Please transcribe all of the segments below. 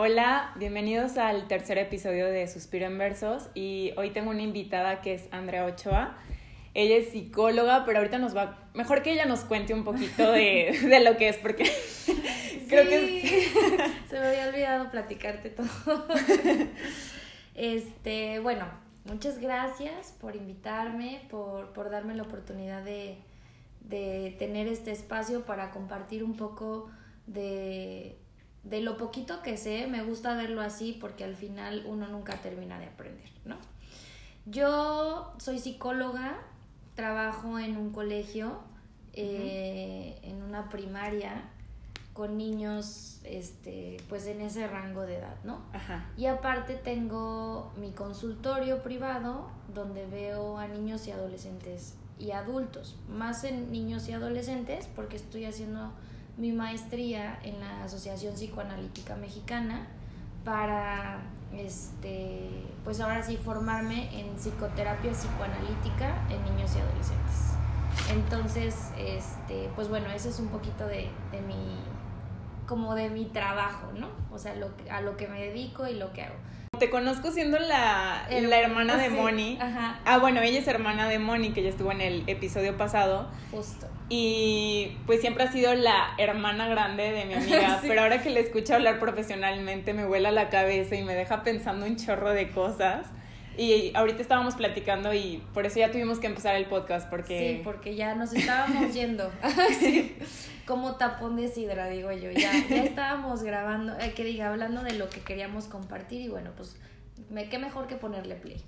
Hola, bienvenidos al tercer episodio de Suspiro en Versos y hoy tengo una invitada que es Andrea Ochoa. Ella es psicóloga, pero ahorita nos va, mejor que ella nos cuente un poquito de, de lo que es, porque creo que se me había olvidado platicarte todo. Este, bueno, muchas gracias por invitarme, por, por darme la oportunidad de, de tener este espacio para compartir un poco de de lo poquito que sé, me gusta verlo así porque al final uno nunca termina de aprender, ¿no? Yo soy psicóloga, trabajo en un colegio, eh, en una primaria, con niños, este, pues en ese rango de edad, ¿no? Ajá. Y aparte tengo mi consultorio privado donde veo a niños y adolescentes y adultos, más en niños y adolescentes porque estoy haciendo mi maestría en la Asociación Psicoanalítica Mexicana para este pues ahora sí formarme en psicoterapia psicoanalítica en niños y adolescentes. Entonces, este, pues bueno, eso es un poquito de, de mi como de mi trabajo, ¿no? O sea, lo, a lo que me dedico y lo que hago. Te conozco siendo la, la hermana de Moni. Ajá. Ah, bueno, ella es hermana de Moni, que ya estuvo en el episodio pasado. Justo. Y pues siempre ha sido la hermana grande de mi amiga, pero ahora que le escucho hablar profesionalmente me vuela la cabeza y me deja pensando un chorro de cosas. Y ahorita estábamos platicando y por eso ya tuvimos que empezar el podcast porque... Sí, porque ya nos estábamos yendo. sí. Como tapón de sidra, digo yo. Ya, ya estábamos grabando, eh, que diga, hablando de lo que queríamos compartir y bueno, pues me, qué mejor que ponerle play.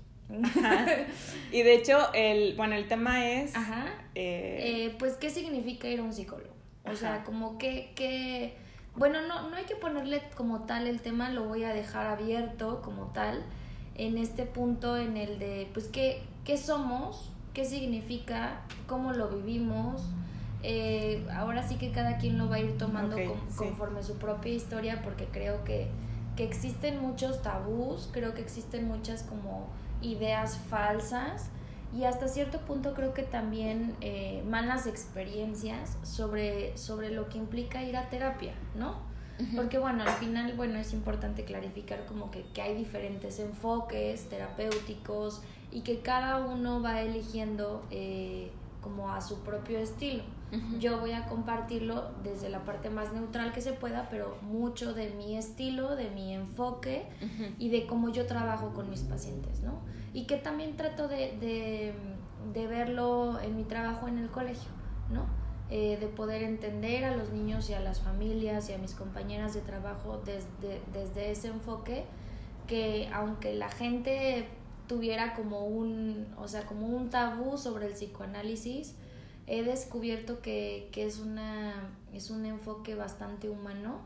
Y de hecho, el, bueno, el tema es... Ajá. Eh, eh, pues, ¿qué significa ir a un psicólogo? O sea, como que, que... Bueno, no, no hay que ponerle como tal el tema, lo voy a dejar abierto como tal en este punto en el de, pues, ¿qué, qué somos? ¿Qué significa? ¿Cómo lo vivimos? Eh, ahora sí que cada quien lo va a ir tomando conforme su propia historia porque creo que, que existen muchos tabús, creo que existen muchas como ideas falsas y hasta cierto punto creo que también eh, malas experiencias sobre, sobre lo que implica ir a terapia, ¿no? Porque bueno, al final, bueno, es importante clarificar como que, que, hay diferentes enfoques terapéuticos y que cada uno va eligiendo eh, como a su propio estilo. Yo voy a compartirlo desde la parte más neutral que se pueda, pero mucho de mi estilo, de mi enfoque y de cómo yo trabajo con mis pacientes, ¿no? Y que también trato de, de, de verlo en mi trabajo en el colegio, ¿no? Eh, de poder entender a los niños y a las familias y a mis compañeras de trabajo desde, desde ese enfoque que aunque la gente tuviera como un, o sea, como un tabú sobre el psicoanálisis, he descubierto que, que es, una, es un enfoque bastante humano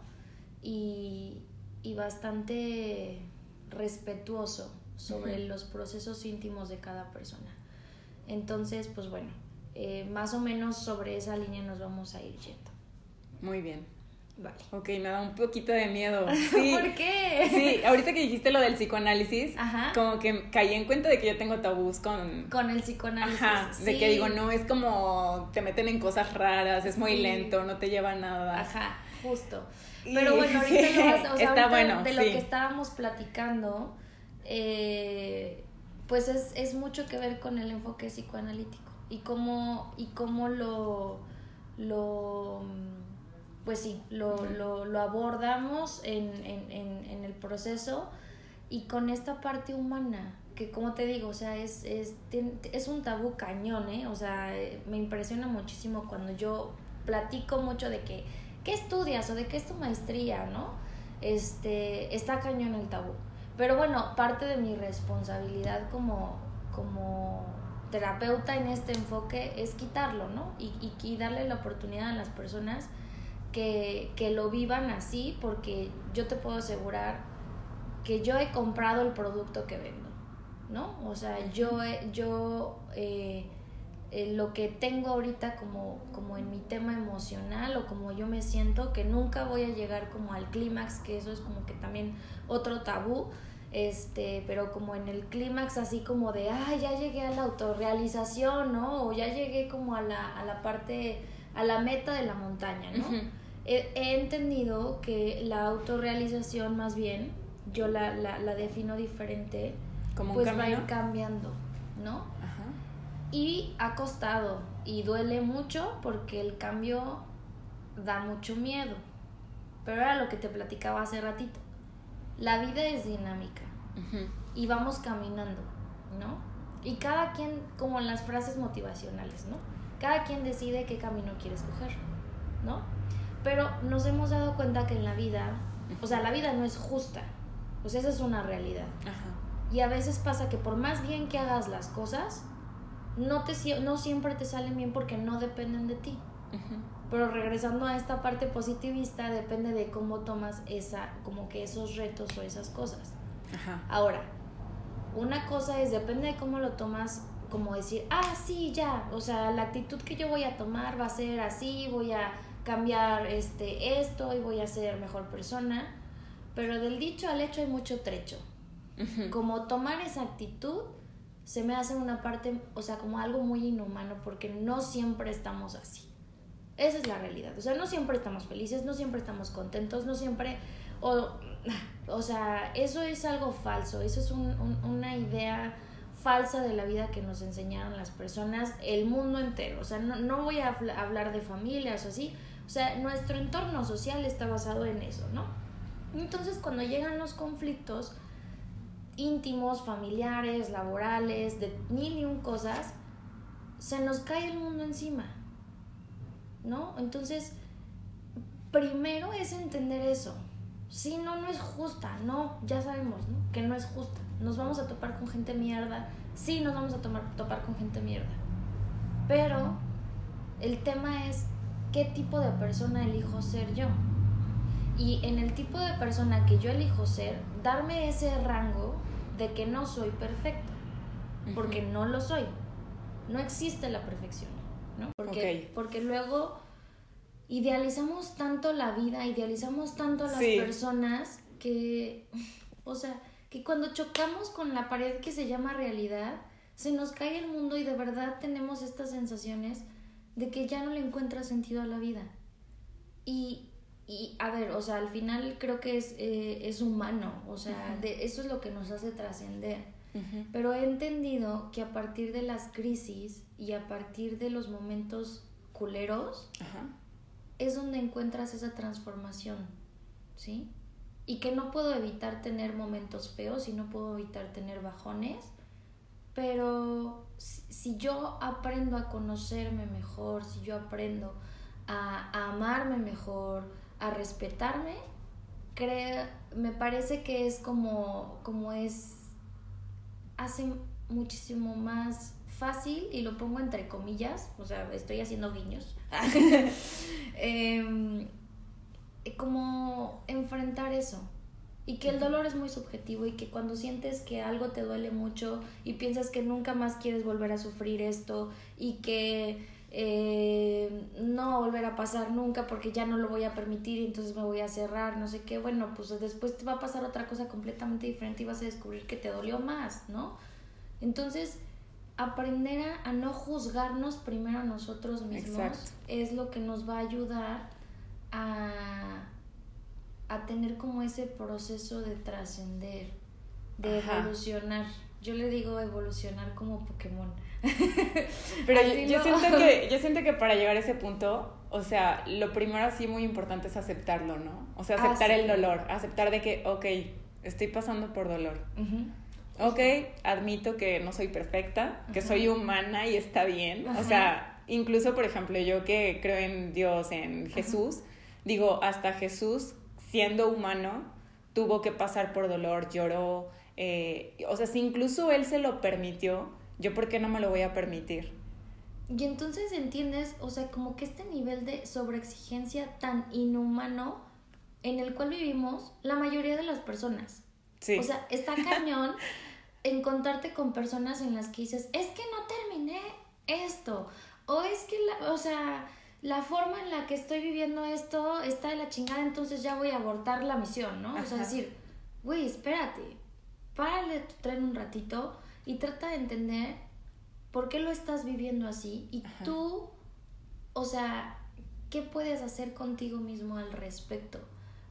y, y bastante respetuoso sobre los procesos íntimos de cada persona. Entonces, pues bueno, eh, más o menos sobre esa línea nos vamos a ir yendo. Muy bien. Vale. Ok, me da un poquito de miedo. ¿Por qué? Sí, ahorita que dijiste lo del psicoanálisis, como que caí en cuenta de que yo tengo tabús con... Con el psicoanálisis. Ajá, de que digo, no, es como te meten en cosas raras, es muy lento, no te lleva a nada. Ajá, justo. Pero bueno, ahorita, o sea, Está bueno, de lo que estábamos platicando, eh, pues es, es mucho que ver con el enfoque psicoanalítico y cómo, y cómo lo, lo pues sí, lo, lo, lo abordamos en, en, en, el proceso y con esta parte humana, que como te digo, o sea, es, es, es un tabú cañón, ¿eh? O sea, me impresiona muchísimo cuando yo platico mucho de que, ¿qué estudias o de qué es tu maestría, no? Este, está cañón el tabú. Pero bueno, parte de mi responsabilidad como, como terapeuta en este enfoque es quitarlo, ¿no? Y, y, darle la oportunidad a las personas que, que, lo vivan así, porque yo te puedo asegurar que yo he comprado el producto que vendo, ¿no? O sea, yo, yo eh, eh, lo que tengo ahorita como, como en mi tema emocional o como yo me siento, que nunca voy a llegar como al clímax, que eso es como que también otro tabú, este, pero como en el clímax así como de, ah, ya llegué a la autorrealización, ¿no? O ya llegué como a la, a la parte, a la meta de la montaña, ¿no? he, entendido que la autorrealización más bien, yo la, la, la defino diferente, Como pues va a ir cambiando, ¿no? Ajá. Y ha costado y duele mucho porque el cambio da mucho miedo. Pero era lo que te platicaba hace ratito. La vida es dinámica y vamos caminando, ¿no? Y cada quien, como en las frases motivacionales, ¿no? Cada quien decide qué camino quiere escoger, ¿no? Pero nos hemos dado cuenta que en la vida, o sea, la vida no es justa. O sea, esa es una realidad. Ajá. Y a veces pasa que por más bien que hagas las cosas, no, te, no siempre te salen bien porque no dependen de ti. Pero regresando a esta parte positivista, depende de cómo tomas esa, como que esos retos o esas cosas. Ajá. Ahora, una cosa es, depende de cómo lo tomas, como decir, ah, sí, ya, o sea, la actitud que yo voy a tomar va a ser así, voy a cambiar este, esto y voy a ser mejor persona. Pero del dicho al hecho hay mucho trecho como tomar esa actitud se me hace una parte, o sea, como algo muy inhumano porque no siempre estamos así. Esa es la realidad. O sea, no siempre estamos felices, no siempre estamos contentos, no siempre... O, o sea, eso es algo falso, eso es un- un- una idea falsa de la vida que nos enseñaron las personas, el mundo entero. O sea, no, no voy a habl- hablar de familias o así. O sea, nuestro entorno social está basado en eso, ¿no? Entonces, cuando llegan los conflictos, íntimos, familiares, laborales, de mil y un cosas, se nos cae el mundo encima, ¿no? Entonces, primero es entender eso. Sí, no, no es justa, no, ya sabemos, ¿no? Que no es justa. Nos vamos a topar con gente mierda, sí, nos vamos a tomar, topar con gente mierda. Pero el tema es qué tipo de persona elijo ser yo. Y en el tipo de persona que yo elijo ser, darme ese rango de que no soy perfecta, porque no lo soy. No existe la perfección, ¿no? Porque, porque luego idealizamos tanto la vida, idealizamos tanto a las Sí. personas que, o sea, que cuando chocamos con la pared que se llama realidad, se nos cae el mundo y de verdad tenemos estas sensaciones de que ya no le encuentra sentido a la vida. Y, y a ver, o sea, al final creo que es, eh, es humano, o sea, de, eso es lo que nos hace trascender. Pero he entendido que a partir de las crisis y a partir de los momentos culeros Ajá. es donde encuentras esa transformación, ¿sí? Y que no puedo evitar tener momentos feos y no puedo evitar tener bajones, pero si, si yo aprendo a conocerme mejor, si yo aprendo a, a amarme mejor, a respetarme, creo, me parece que es como, como es, hace muchísimo más fácil, y lo pongo entre comillas, o sea, estoy haciendo guiños, Em, como enfrentar eso. Y que el dolor es muy subjetivo y que cuando sientes que algo te duele mucho y piensas que nunca más quieres volver a sufrir esto y que eh, no va a volver a pasar nunca porque ya no lo voy a permitir y entonces me voy a cerrar, no sé qué, bueno, pues después te va a pasar otra cosa completamente diferente y vas a descubrir que te dolió más, ¿no? Entonces, aprender a, a no juzgarnos primero a nosotros mismos Exacto. es lo que nos va a ayudar a, a tener como ese proceso de trascender, de Ajá. evolucionar. Yo le digo evolucionar como Pokémon. Pero yo, siento que, yo siento que para llegar a ese punto, o sea, lo primero así muy importante es aceptarlo, ¿no? O sea, Ah, aceptar sí. el dolor, aceptar de que, ok, estoy pasando por dolor. Ujú. Ok, admito que no soy perfecta, que soy humana y está bien. O sea, incluso, por ejemplo, yo que creo en Dios, en Jesús, digo, hasta Jesús, siendo humano, tuvo que pasar por dolor, lloró. eh, o sea, si incluso Él se lo permitió, ¿yo por qué no me lo voy a permitir? Y entonces entiendes, o sea, como que este nivel de sobreexigencia tan inhumano en el cual vivimos la mayoría de las personas. Sí. O sea, está cañón encontrarte con personas en las que dices, es que no terminé esto. O es que, la, o sea, la forma en la que estoy viviendo esto está de la chingada, entonces ya voy a abortar la misión, ¿no? O sea, decir, güey, espérate, párale tu tren un ratito y trata de entender por qué lo estás viviendo así y Ajá. tú, o sea, qué puedes hacer contigo mismo al respecto.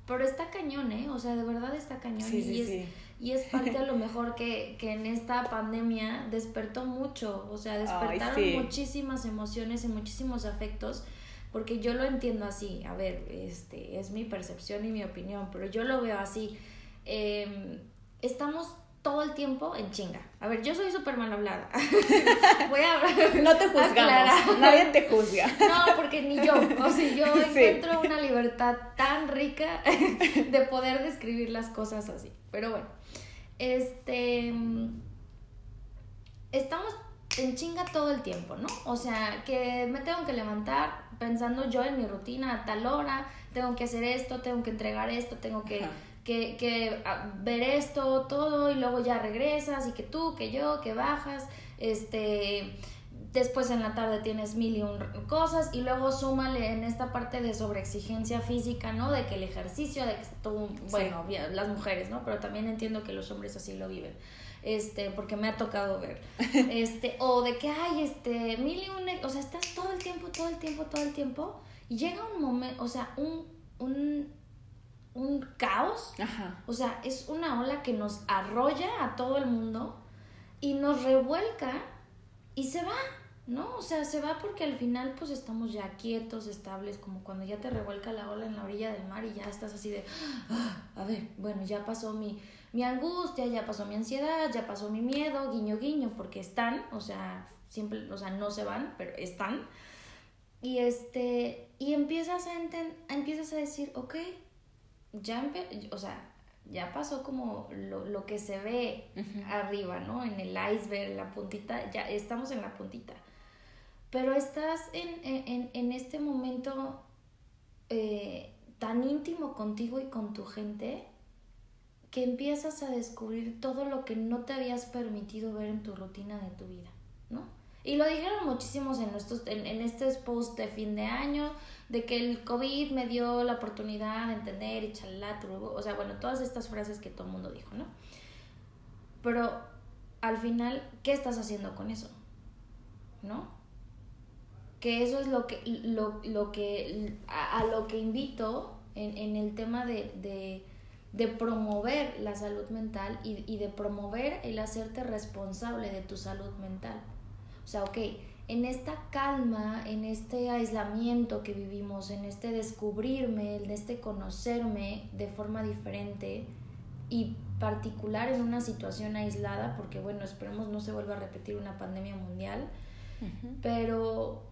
Pero está cañón, ¿eh? O sea, de verdad está cañón. y, es, y es parte a lo mejor que, que, en esta pandemia despertó mucho. O sea, despertaron muchísimas emociones y muchísimos afectos. Porque yo lo entiendo así. A ver, este, es mi percepción y mi opinión, pero yo lo veo así. Em, estamos todo el tiempo en chinga. A ver, yo soy súper mal hablada. Voy a hablar. No te juzgamos. Nadie te juzga. No, porque ni yo. O sea, yo encuentro una libertad tan rica de poder describir las cosas así. Pero bueno, este. Estamos en chinga todo el tiempo, ¿no? O sea, que me tengo que levantar pensando yo en mi rutina a tal hora, tengo que hacer esto, tengo que entregar esto, tengo que que, que ver esto, todo, y luego ya regresas, y que tú, que yo, que bajas, este, después en la tarde tienes mil y un cosas, y luego súmale en esta parte de sobreexigencia física, ¿no? De que el ejercicio, de que tú, bueno, las mujeres, ¿no? Pero también entiendo que los hombres así lo viven este, porque me ha tocado ver, este, o de que hay, este, mil y un, o sea, estás todo el tiempo, todo el tiempo, todo el tiempo, y llega un momento, o sea, un, un un caos. O sea, es una ola que nos arrolla a todo el mundo y nos revuelca y se va, ¿no? O sea, se va porque al final pues estamos ya quietos, estables, como cuando ya te revuelca la ola en la orilla del mar y ya estás así de, ah, a ver, bueno, ya pasó mi, mi angustia, ya pasó mi ansiedad, ya pasó mi miedo, guiño, guiño, porque están, o sea, siempre, o sea, no se van, pero están. Y este, y empiezas a, empiezas a decir, ok, ya, o sea, ya pasó como lo, lo que se ve arriba, ¿no? En el iceberg, la puntita, ya estamos en la puntita. Pero estás en, en, en este momento eh, tan íntimo contigo y con tu gente que empiezas a descubrir todo lo que no te habías permitido ver en tu rutina de tu vida, ¿no? Y lo dijeron muchísimos en, estos, en, en estos posts de fin de año, de que el COVID me dio la oportunidad de entender y chalá, o sea, bueno, todas estas frases que todo el mundo dijo, ¿no? Pero al final, ¿qué estás haciendo con eso? ¿No? Que eso es lo que, lo, lo que, a, lo que invito en, en el tema de, de, de, promover la salud mental y, y de promover el hacerte responsable de tu salud mental. O sea, ok, en esta calma, en este aislamiento que vivimos, en este descubrirme, en este conocerme de forma diferente y particular en una situación aislada, porque bueno, esperemos no se vuelva a repetir una pandemia mundial, pero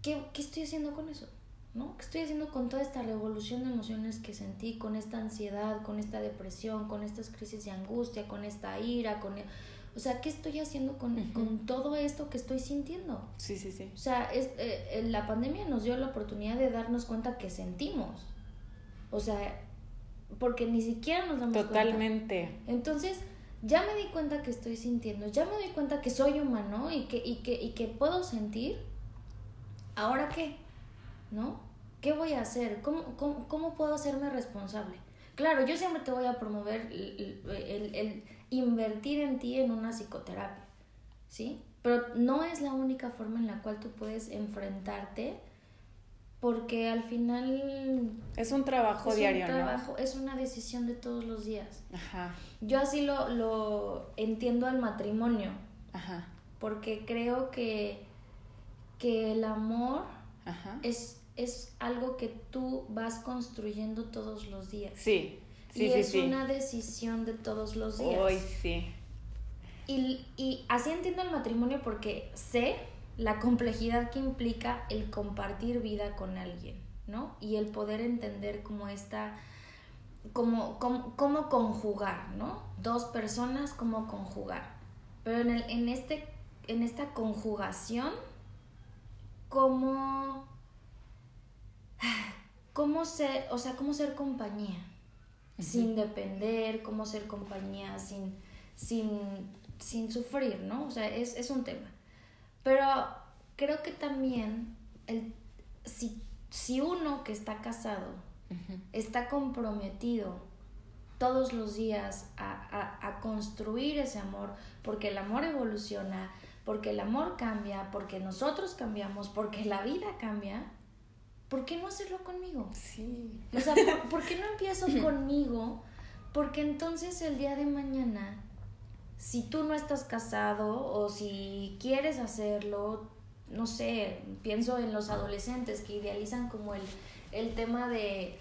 ¿qué, ¿qué, estoy haciendo con eso? ¿No? ¿Qué estoy haciendo con toda esta revolución de emociones que sentí, con esta ansiedad, con esta depresión, con estas crisis de angustia, con esta ira, con o sea, ¿qué estoy haciendo con, con todo esto que estoy sintiendo? Sí, sí, sí. O sea, es, eh, la pandemia nos dio la oportunidad de darnos cuenta que sentimos. O sea, porque ni siquiera nos damos Totalmente. Entonces, ya me di cuenta que estoy sintiendo, ya me di cuenta que soy humano y que, y que, y que puedo sentir. ¿Ahora qué? ¿No? ¿Qué voy a hacer? ¿Cómo, cómo, cómo puedo hacerme responsable? Claro, yo siempre te voy a promover el, el invertir en ti en una psicoterapia, ¿sí? Pero no es la única forma en la cual tú puedes enfrentarte porque al final es un trabajo es diario, un trabajo, Es una decisión de todos los días. Ajá. Yo así lo, lo entiendo al matrimonio. Ajá. Porque creo que, que el amor Es, es algo que tú vas construyendo todos los días. Sí, y es una decisión de todos los días. Hoy sí. Y, y así entiendo el matrimonio porque sé la complejidad que implica el compartir vida con alguien, ¿no? Y el poder entender cómo está, cómo, cómo, conjugar, ¿no? Dos personas, cómo conjugar. Pero en, el, en, este, en esta conjugación, cómo, cómo ser, o sea, cómo ser compañía, sin depender, cómo ser compañía, sin, sin, sin sufrir, ¿no? O sea, es, es, un tema. Pero creo que también el, si, si uno que está casado está comprometido todos los días a, a, a, construir ese amor, porque el amor evoluciona, porque el amor cambia, porque nosotros cambiamos, porque la vida cambia, ¿por qué no hacerlo conmigo? Sí. O sea, ¿por, qué no empiezo conmigo? Porque entonces el día de mañana, si tú no estás casado o si quieres hacerlo, no sé, pienso en los adolescentes que idealizan como el, el tema de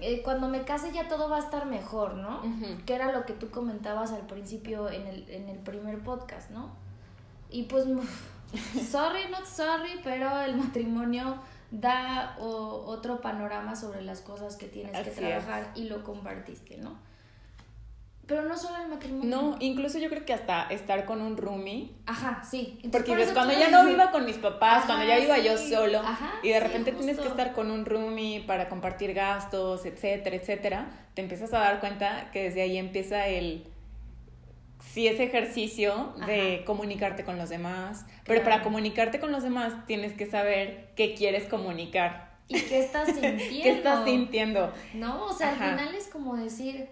eh, cuando me case ya todo va a estar mejor, ¿no? Que era lo que tú comentabas al principio en el, en el primer podcast, ¿no? Y pues, sorry, not sorry, pero el matrimonio da otro panorama sobre las cosas que tienes que trabajar y lo compartiste, ¿no? Pero no solo el matrimonio. No, incluso yo creo que hasta estar con un roomie. Ajá, sí. porque ves, cuando ya no viva con mis papás, cuando ya iba yo solo, y de repente tienes que estar con un roomie para compartir gastos, etcétera, etcétera, te empiezas a dar cuenta que desde ahí empieza el sí ese ejercicio de comunicarte con los demás, pero para comunicarte con los demás tienes que saber qué quieres comunicar. ¿Y qué estás sintiendo? ¿Qué estás sintiendo? No, o sea, al final es como decir,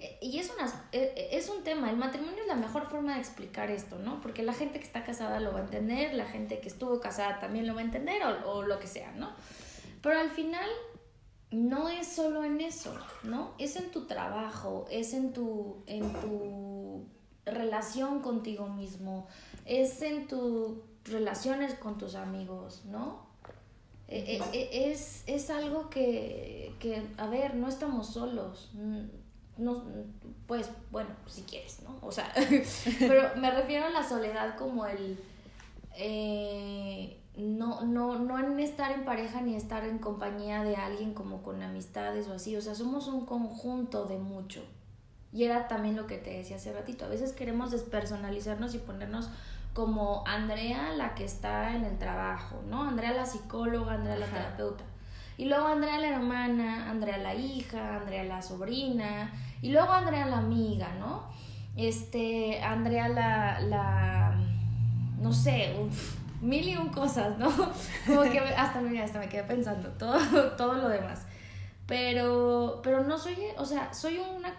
eh, y es, una, eh, eh, es un tema, el matrimonio es la mejor forma de explicar esto, ¿no? Porque la gente que está casada lo va a entender, la gente que estuvo casada también lo va a entender o, o lo que sea, ¿no? Pero al final no es solo en eso, ¿no? Es en tu trabajo, es en tu, en tu relación contigo mismo, es en tus relaciones con tus amigos, ¿no? Es, es algo que, que, a ver, no estamos solos no, pues bueno, si quieres, ¿no? O sea, pero me refiero a la soledad como el... Eh, no, no, no en estar en pareja ni estar en compañía de alguien como con amistades o así, o sea, somos un conjunto de mucho. Y era también lo que te decía hace ratito, a veces queremos despersonalizarnos y ponernos como Andrea la que está en el trabajo, ¿no? Andrea la psicóloga, Andrea la terapeuta. Y luego Andrea la hermana, Andrea la hija, Andrea la sobrina, y luego Andrea la amiga, ¿no? Este, Andrea la, la no sé, mil y un cosas, ¿no? Como que hasta, mira, hasta me quedé pensando todo, todo lo demás. Pero, pero no soy, o sea, soy una,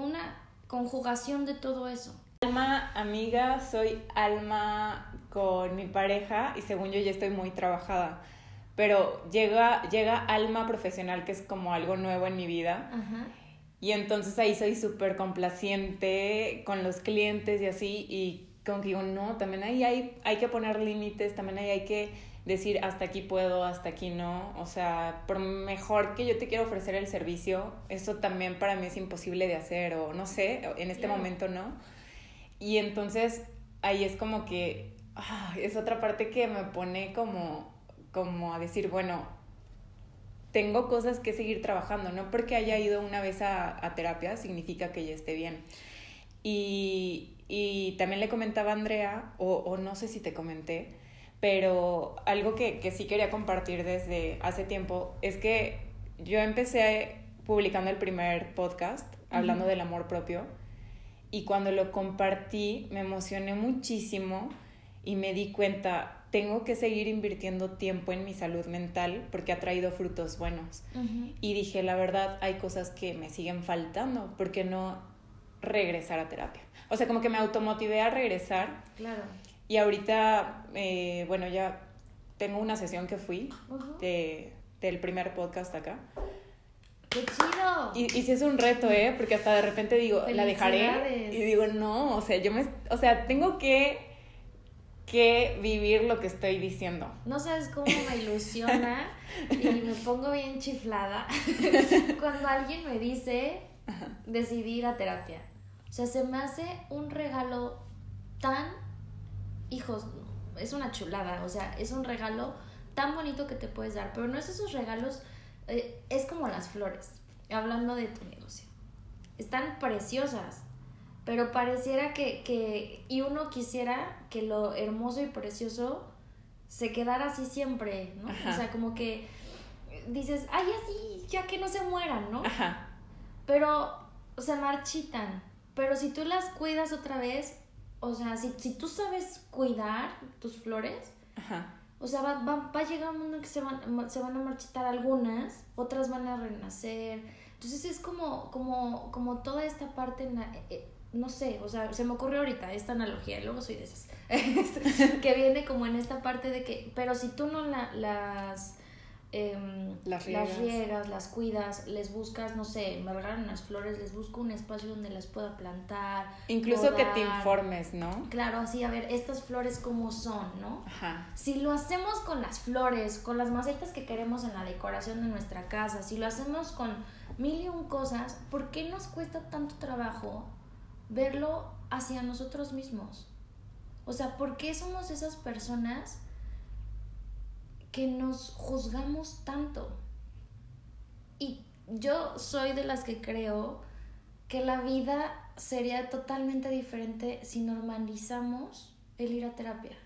una conjugación de todo eso. Alma amiga, soy alma con mi pareja y según yo ya estoy muy trabajada. Pero llega, llega alma profesional, que es como algo nuevo en mi vida. Ajá. Y entonces ahí soy súper complaciente con los clientes y así, y como que digo, no, también ahí hay, hay que poner límites, también ahí hay que decir hasta aquí puedo, hasta aquí no. O sea, por mejor que yo te quiero ofrecer el servicio, eso también para mí es imposible de hacer, o no sé, en este momento no. Y entonces ahí es como que ah, es otra parte que me pone como, como a decir, bueno, tengo cosas que seguir trabajando, no porque haya ido una vez a, terapia significa que ya esté bien. Y, y también le comentaba a Andrea, o, o, no sé si te comenté, pero algo que, que sí quería compartir desde hace tiempo es que yo empecé publicando el primer podcast hablando del amor propio y cuando lo compartí me emocioné muchísimo y me di cuenta, tengo que seguir invirtiendo tiempo en mi salud mental porque ha traído frutos buenos. Y dije, la verdad, hay cosas que me siguen faltando, ¿por qué no regresar a terapia? O sea, como que me automotivé a regresar. Claro. Y ahorita, eh, bueno, ya tengo una sesión que fui de, del primer podcast acá. ¡Qué chido! Y, y sí es un reto, ¿eh? Porque hasta de repente digo, la dejaré. Y digo, no, o sea, yo me... O sea, tengo que que vivir lo que estoy diciendo. No sabes cómo me ilusiona y me pongo bien chiflada cuando alguien me dice decidir a terapia. O sea, se me hace un regalo tan, hijos, es una chulada, o sea, es un regalo tan bonito que te puedes dar, pero no es esos regalos, eh, es como las flores, hablando de tu negocio. Están preciosas, pero pareciera que, que, y uno quisiera que lo hermoso y precioso se quedara así siempre, ¿no? O sea, como que dices, ay, así, ya que no se mueran, ¿no? Ajá. Pero se marchitan. Pero si tú las cuidas otra vez, o sea, si, si tú sabes cuidar tus flores, Ajá. o sea, va, va, va, a llegar un mundo en que se van, se van a marchitar algunas, otras van a renacer. Entonces es como, como, como toda esta parte eh, no sé, o sea, se me ocurrió ahorita esta analogía, y luego soy de esas, que viene como en esta parte de que, pero si tú no la, las, em, Las las riegas. las cuidas, les buscas, no sé, me regalan unas flores, les busco un espacio donde las pueda plantar. Incluso que te informes, ¿no? Claro, así, a ver, estas flores cómo son, ¿no? Ajá. Si lo hacemos con las flores, con las macetas que queremos en la decoración de nuestra casa, si lo hacemos con mil y un cosas, ¿por qué nos cuesta tanto trabajo verlo hacia nosotros mismos? O sea, ¿por qué somos esas personas que nos juzgamos tanto? Y yo soy de las que creo que la vida sería totalmente diferente si normalizamos el ir a terapia.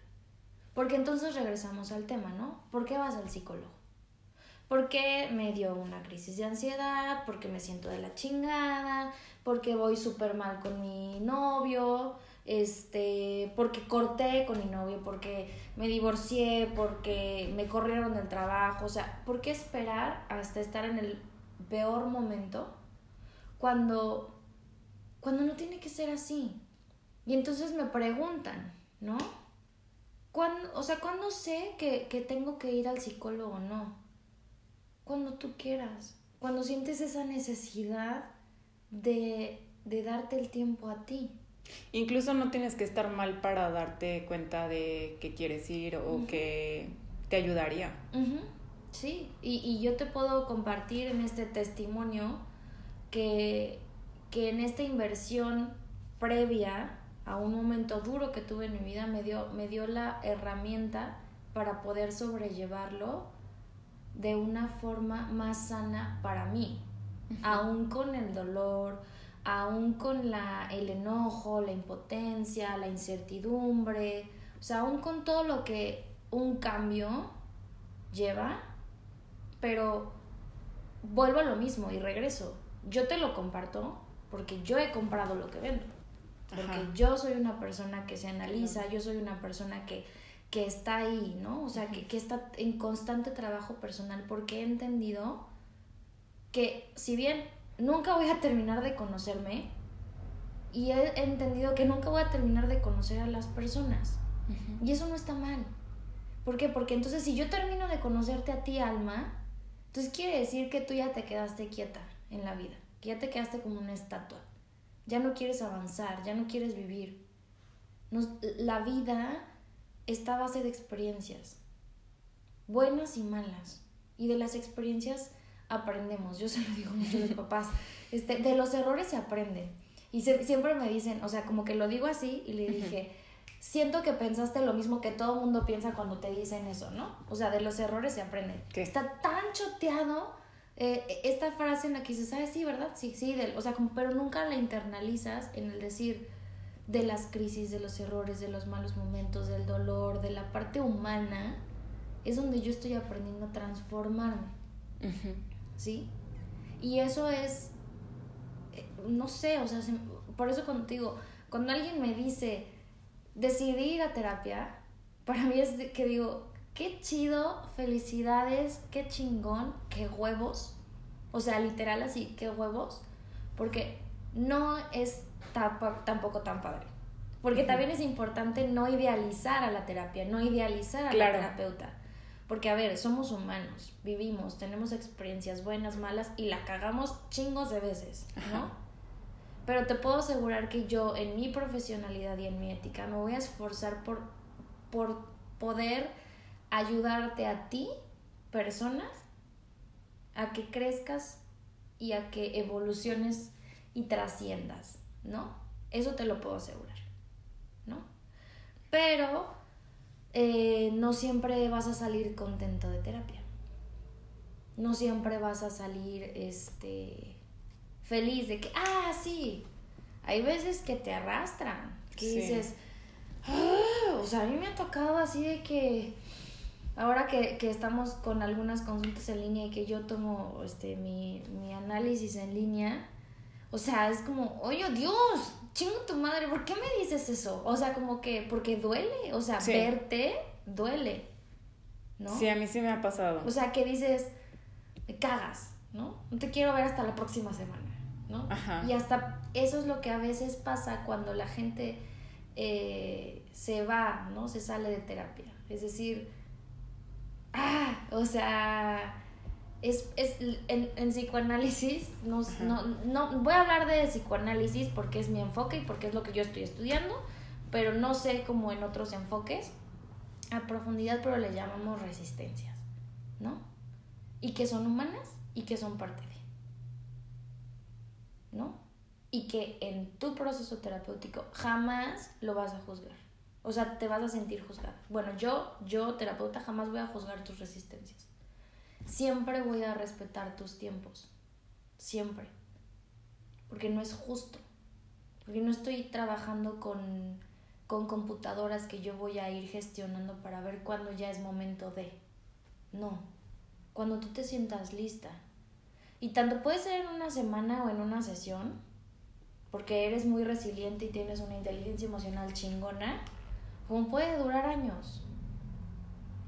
Porque entonces regresamos al tema, ¿no? ¿Por qué vas al psicólogo? Porque me dio una crisis de ansiedad, porque me siento de la chingada, porque voy súper mal con mi novio, este, porque corté con mi novio, porque me divorcié, porque me corrieron del trabajo, o sea, ¿por qué esperar hasta estar en el peor momento cuando, cuando no tiene que ser así? Y entonces me preguntan, ¿no? ¿Cuándo, o sea, ¿cuándo sé que, que tengo que ir al psicólogo o no? Cuando tú quieras, cuando sientes esa necesidad de, de darte el tiempo a ti. Incluso no tienes que estar mal para darte cuenta de que quieres ir o que te ayudaría. Sí, y, y yo te puedo compartir en este testimonio que, que en esta inversión previa a un momento duro que tuve en mi vida me dio, me dio la herramienta para poder sobrellevarlo de una forma más sana para mí, aún con el dolor, aún con la, el enojo, la impotencia, la incertidumbre, o sea, aún con todo lo que un cambio lleva, pero vuelvo a lo mismo y regreso. Yo te lo comparto porque yo he comprado lo que vendo. Porque Ajá. yo soy una persona que se analiza, yo soy una persona que, que está ahí, ¿no? O sea, que, que está en constante trabajo personal porque he entendido que si bien nunca voy a terminar de conocerme, y he entendido que nunca voy a terminar de conocer a las personas. Y eso no está mal. ¿Por qué? Porque entonces si yo termino de conocerte a ti, alma, entonces quiere decir que tú ya te quedaste quieta en la vida, que ya te quedaste como una estatua. Ya no quieres avanzar, ya no quieres vivir. Nos- la vida está a base de experiencias, buenas y malas. Y de las experiencias aprendemos. Yo se lo digo mucho a mis papás. Este, de los errores se aprende. Y se- siempre me dicen, o sea, como que lo digo así y le dije, siento que pensaste lo mismo que todo mundo piensa cuando te dicen eso, ¿no? O sea, de los errores se aprende. ¿Qué? Está tan choteado eh, esta frase en la que dices, ¿sabes? Sí, ¿verdad? Sí, sí, del- o sea, como, pero nunca la internalizas en el decir de las crisis, de los errores, de los malos momentos, del dolor, de la parte humana, es donde yo estoy aprendiendo a transformarme. Ujú. ¿Sí? Y eso es, eh, no sé, o sea, se- por eso contigo, cuando alguien me dice, decidí ir a terapia, para mí es que digo, qué chido, felicidades, qué chingón, qué huevos, o sea, literal así, qué huevos, porque no es tampoco tan padre. Porque también es importante no idealizar a la terapia, no idealizar a Claro. la terapeuta. Porque, a ver, somos humanos, vivimos, tenemos experiencias buenas, malas y la cagamos chingos de veces, ¿no? Ajá. Pero te puedo asegurar que yo, en mi profesionalidad y en mi ética, me voy a esforzar por, por poder ayudarte a ti, persona, a que crezcas y a que evoluciones y trasciendas, ¿no? Eso te lo puedo asegurar, ¿no? Pero eh, no siempre vas a salir contento de terapia. No siempre vas a salir este, feliz de que, ah, sí. Hay veces que te arrastran, que Sí. dices, "Ah", o sea, a mí me ha tocado así de que ahora que, que estamos con algunas consultas en línea y que yo tomo este, mi, mi análisis en línea, o sea, es como, oye, Dios, chingo tu madre, ¿por qué me dices eso? O sea, como que, porque duele, o sea, Sí. verte duele, ¿no? Sí, a mí sí me ha pasado. O sea, que dices, me cagas, ¿no? No te quiero ver hasta la próxima semana, ¿no? Ajá. Y hasta eso es lo que a veces pasa cuando la gente eh, se va, ¿no? Se sale de terapia. Es decir, ah, o sea, es, es en, en psicoanálisis, no, no, no, voy a hablar de psicoanálisis porque es mi enfoque y porque es lo que yo estoy estudiando, pero no sé cómo en otros enfoques a profundidad, pero le llamamos resistencias, ¿no? Y que son humanas y que son parte de, ¿no? Y que en tu proceso terapéutico jamás lo vas a juzgar. O sea, te vas a sentir juzgada. Bueno, yo, yo, terapeuta, jamás voy a juzgar tus resistencias. Siempre voy a respetar tus tiempos. Siempre. Porque no es justo. Porque no estoy trabajando con, con computadoras que yo voy a ir gestionando para ver cuándo ya es momento de. No. Cuando tú te sientas lista. Y tanto puede ser en una semana o en una sesión, porque eres muy resiliente y tienes una inteligencia emocional chingona, como puede durar años.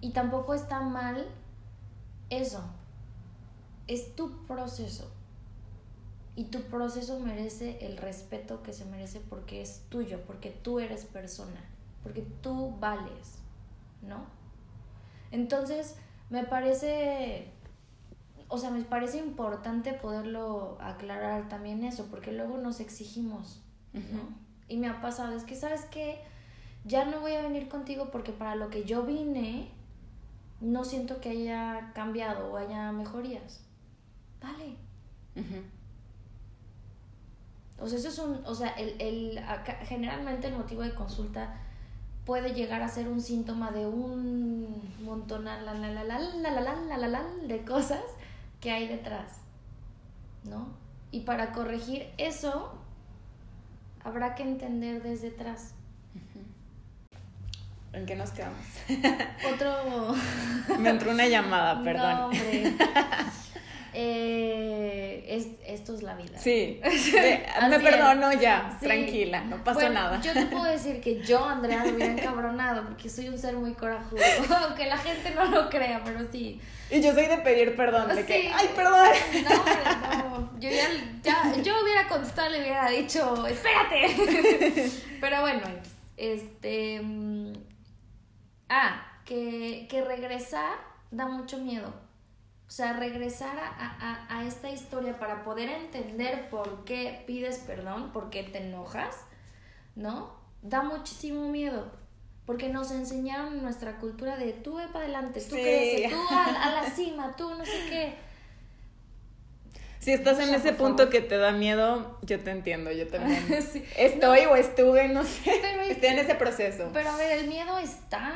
Y tampoco está mal eso. Es tu proceso. Y tu proceso merece el respeto que se merece porque es tuyo, porque tú eres persona, porque tú vales, ¿no? Entonces, me parece, o sea, me parece importante poderlo aclarar también eso, porque luego nos exigimos, ¿no? Y me ha pasado, es que, ¿sabes qué? ya no voy a venir contigo porque para lo que yo vine, no siento que haya cambiado o haya mejorías. Vale. O sea, eso es un, o sea, el, el, generalmente el motivo de consulta puede llegar a ser un síntoma de un montón la, la, la, la, la, la, la, la, la, de cosas que hay detrás, ¿no? Y para corregir eso, habrá que entender desde atrás. ¿En qué nos quedamos? Otro. Me entró una llamada, perdón. No, hombre. Eh, es, esto es la vida. Sí. me perdono ya, tranquila, no pasó nada. Yo te puedo decir que yo, Andrea, me hubiera encabronado porque soy un ser muy corajudo. Aunque la gente no lo crea, pero sí. Y yo soy de pedir perdón, de que, ¡ay, perdón! No, no. Yo, ya, ya, yo hubiera contestado, le hubiera dicho, ¡espérate! Pero bueno, este mm, Ah, que, regresar da mucho miedo. O sea, regresar a, esta historia para poder entender por qué pides perdón, por qué te enojas, ¿no? Da muchísimo miedo. Porque nos enseñaron en nuestra cultura de tú ve para adelante, tú creces, tú a, la cima, tú no sé qué. Si estás en ese punto que te da miedo, yo te entiendo, yo también. Estoy o estuve, no sé. estoy en ese proceso. Pero a ver, el miedo está.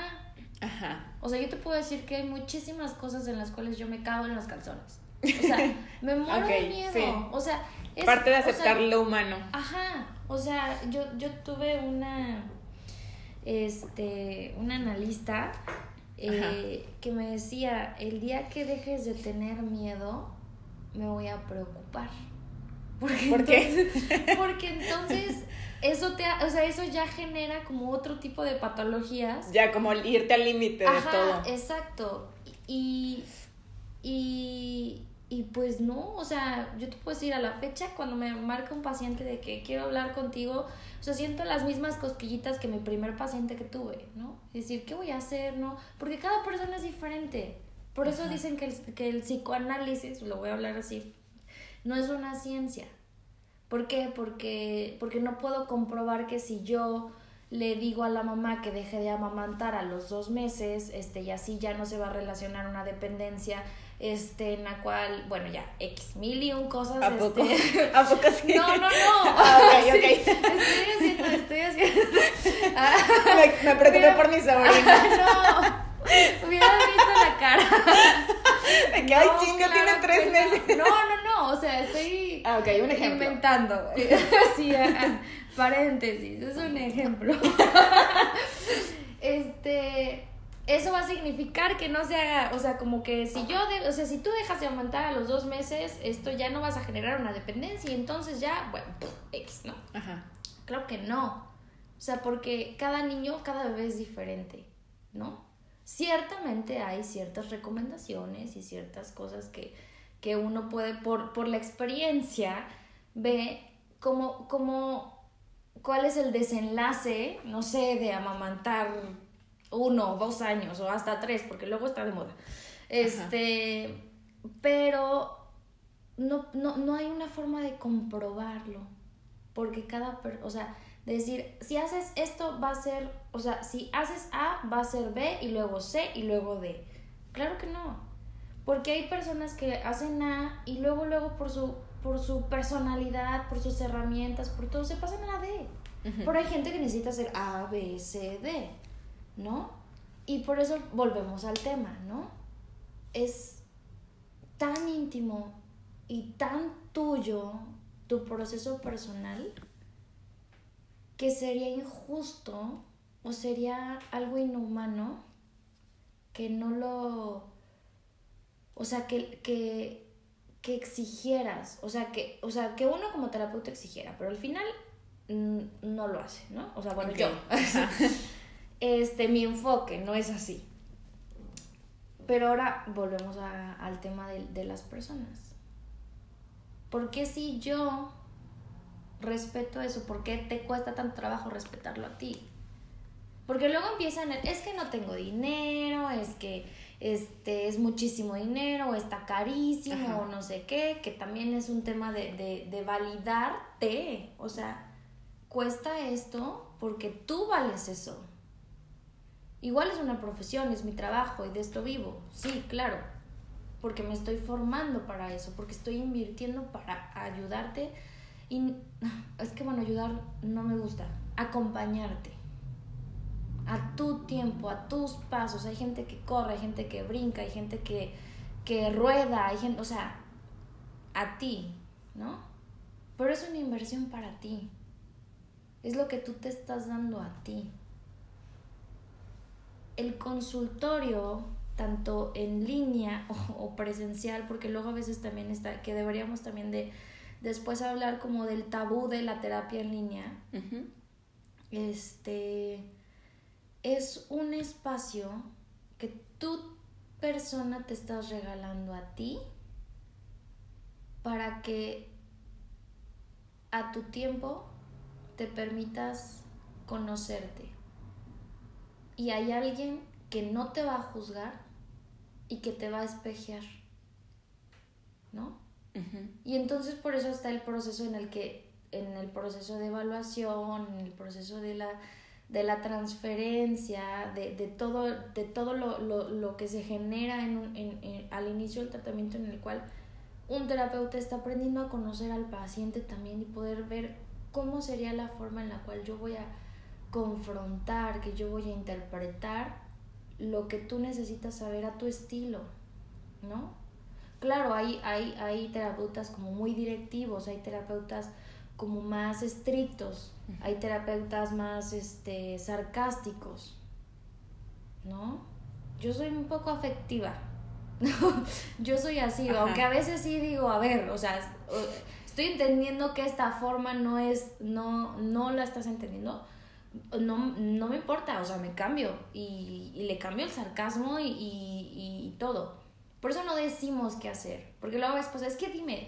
Ajá. O sea, yo te puedo decir que hay muchísimas cosas en las cuales yo me cago en los calzones. O sea, me muero de miedo. O sea, es, parte de aceptar lo humano. Ajá. O sea, yo, yo tuve una este una analista eh, que me decía, el día que dejes de tener miedo, me voy a preocupar. Porque ¿Por qué? porque entonces eso te, o sea, eso ya genera como otro tipo de patologías. Ya, como irte al límite de todo. Exacto. Y, y, y pues no, o sea, yo te puedo decir a la fecha cuando me marca un paciente de que quiero hablar contigo, o sea, siento las mismas cosquillitas que mi primer paciente que tuve, ¿no? Es decir, ¿qué voy a hacer, no? Porque cada persona es diferente. Por eso dicen que el, que el psicoanálisis, lo voy a hablar así, no es una ciencia ¿Por qué? Porque, porque no puedo comprobar que si yo le digo a la mamá que deje de amamantar a los dos meses, este, y así ya no se va a relacionar una dependencia, este, en la cual, bueno, ya, X mil y un cosas. ¿A poco? Este... ¿A poco sí? No, no, no. Ah, ok, ok. estoy haciendo, estoy haciendo. me, me preocupé por mi sobrina. no. Hubiera visto la cara. De que, ay, chingo, tiene tres meses. No, no, no. O sea, estoy Ah, ok, un ejemplo. Inventando. sí, paréntesis, es un ejemplo. este, eso va a significar que no se haga, o sea, como que si yo, o sea, si tú dejas de aumentar a los dos meses, esto ya no vas a generar una dependencia y entonces ya, bueno, X, ¿no? Ajá. Claro que no. O sea, porque cada niño, cada bebé es diferente, ¿no? Ciertamente hay ciertas recomendaciones y ciertas cosas que, que uno puede, por, por la experiencia, ve cómo, cómo, cuál es el desenlace, no sé, de amamantar uno, dos años o hasta tres, porque luego está de moda. Este, pero no, no, no hay una forma de comprobarlo, porque cada, o sea, decir, si haces esto va a ser, o sea, si haces A va a ser B y luego C y luego D. Claro que no, porque hay personas que hacen A y luego, luego por su, por su personalidad, por sus herramientas, por todo, se pasan a la D. Pero hay gente que necesita hacer A, B, C, D, ¿no? Y por eso volvemos al tema, ¿no? Es tan íntimo y tan tuyo tu proceso personal que sería injusto o sería algo inhumano que no lo, o sea, que, que, que exigieras, o sea, que, o sea, que uno como terapeuta exigiera, pero al final no lo hace, ¿no? O sea, bueno, yo, este, mi enfoque no es así. Pero ahora volvemos al tema de, de las personas. ¿Por qué si yo respeto eso? ¿Por qué te cuesta tanto trabajo respetarlo a ti? Porque luego empiezan, es que no tengo dinero, es que este es muchísimo dinero, o está carísimo, o no sé qué, que también es un tema de, de, de validarte. O sea, cuesta esto porque tú vales eso. Igual es una profesión, es mi trabajo y de esto vivo. Sí, claro, porque me estoy formando para eso, porque estoy invirtiendo para ayudarte. Y es que, bueno, ayudar no me gusta, acompañarte a tu tiempo, a tus pasos. Hay gente que corre, hay gente que brinca, hay gente que, que rueda, hay gente, o sea, a ti, ¿no? Pero es una inversión para ti. Es lo que tú te estás dando a ti. El consultorio, tanto en línea o, presencial, porque luego a veces también está, que deberíamos también de después hablar como del tabú de la terapia en línea. Este es un espacio que tu persona te estás regalando a ti para que a tu tiempo te permitas conocerte. Y hay alguien que no te va a juzgar y que te va a espejear. ¿No? Y entonces por eso está el proceso en el que, en el proceso de evaluación, en el proceso de la, de la transferencia, de, de todo, de todo lo, lo, lo que se genera en en, al inicio del tratamiento en el cual un terapeuta está aprendiendo a conocer al paciente también y poder ver cómo sería la forma en la cual yo voy a confrontar, que yo voy a interpretar lo que tú necesitas saber a tu estilo, ¿no? Claro, hay, hay, hay terapeutas como muy directivos, hay terapeutas como más estrictos, hay terapeutas más este, sarcásticos, ¿no? Yo soy un poco afectiva, yo soy así, aunque a veces sí digo, a ver, o sea, estoy entendiendo que esta forma no es, no, no la estás entendiendo, no, no me importa, o sea, me cambio y, le cambio el sarcasmo y, y, todo. Por eso no decimos qué hacer, porque luego después, es que dime,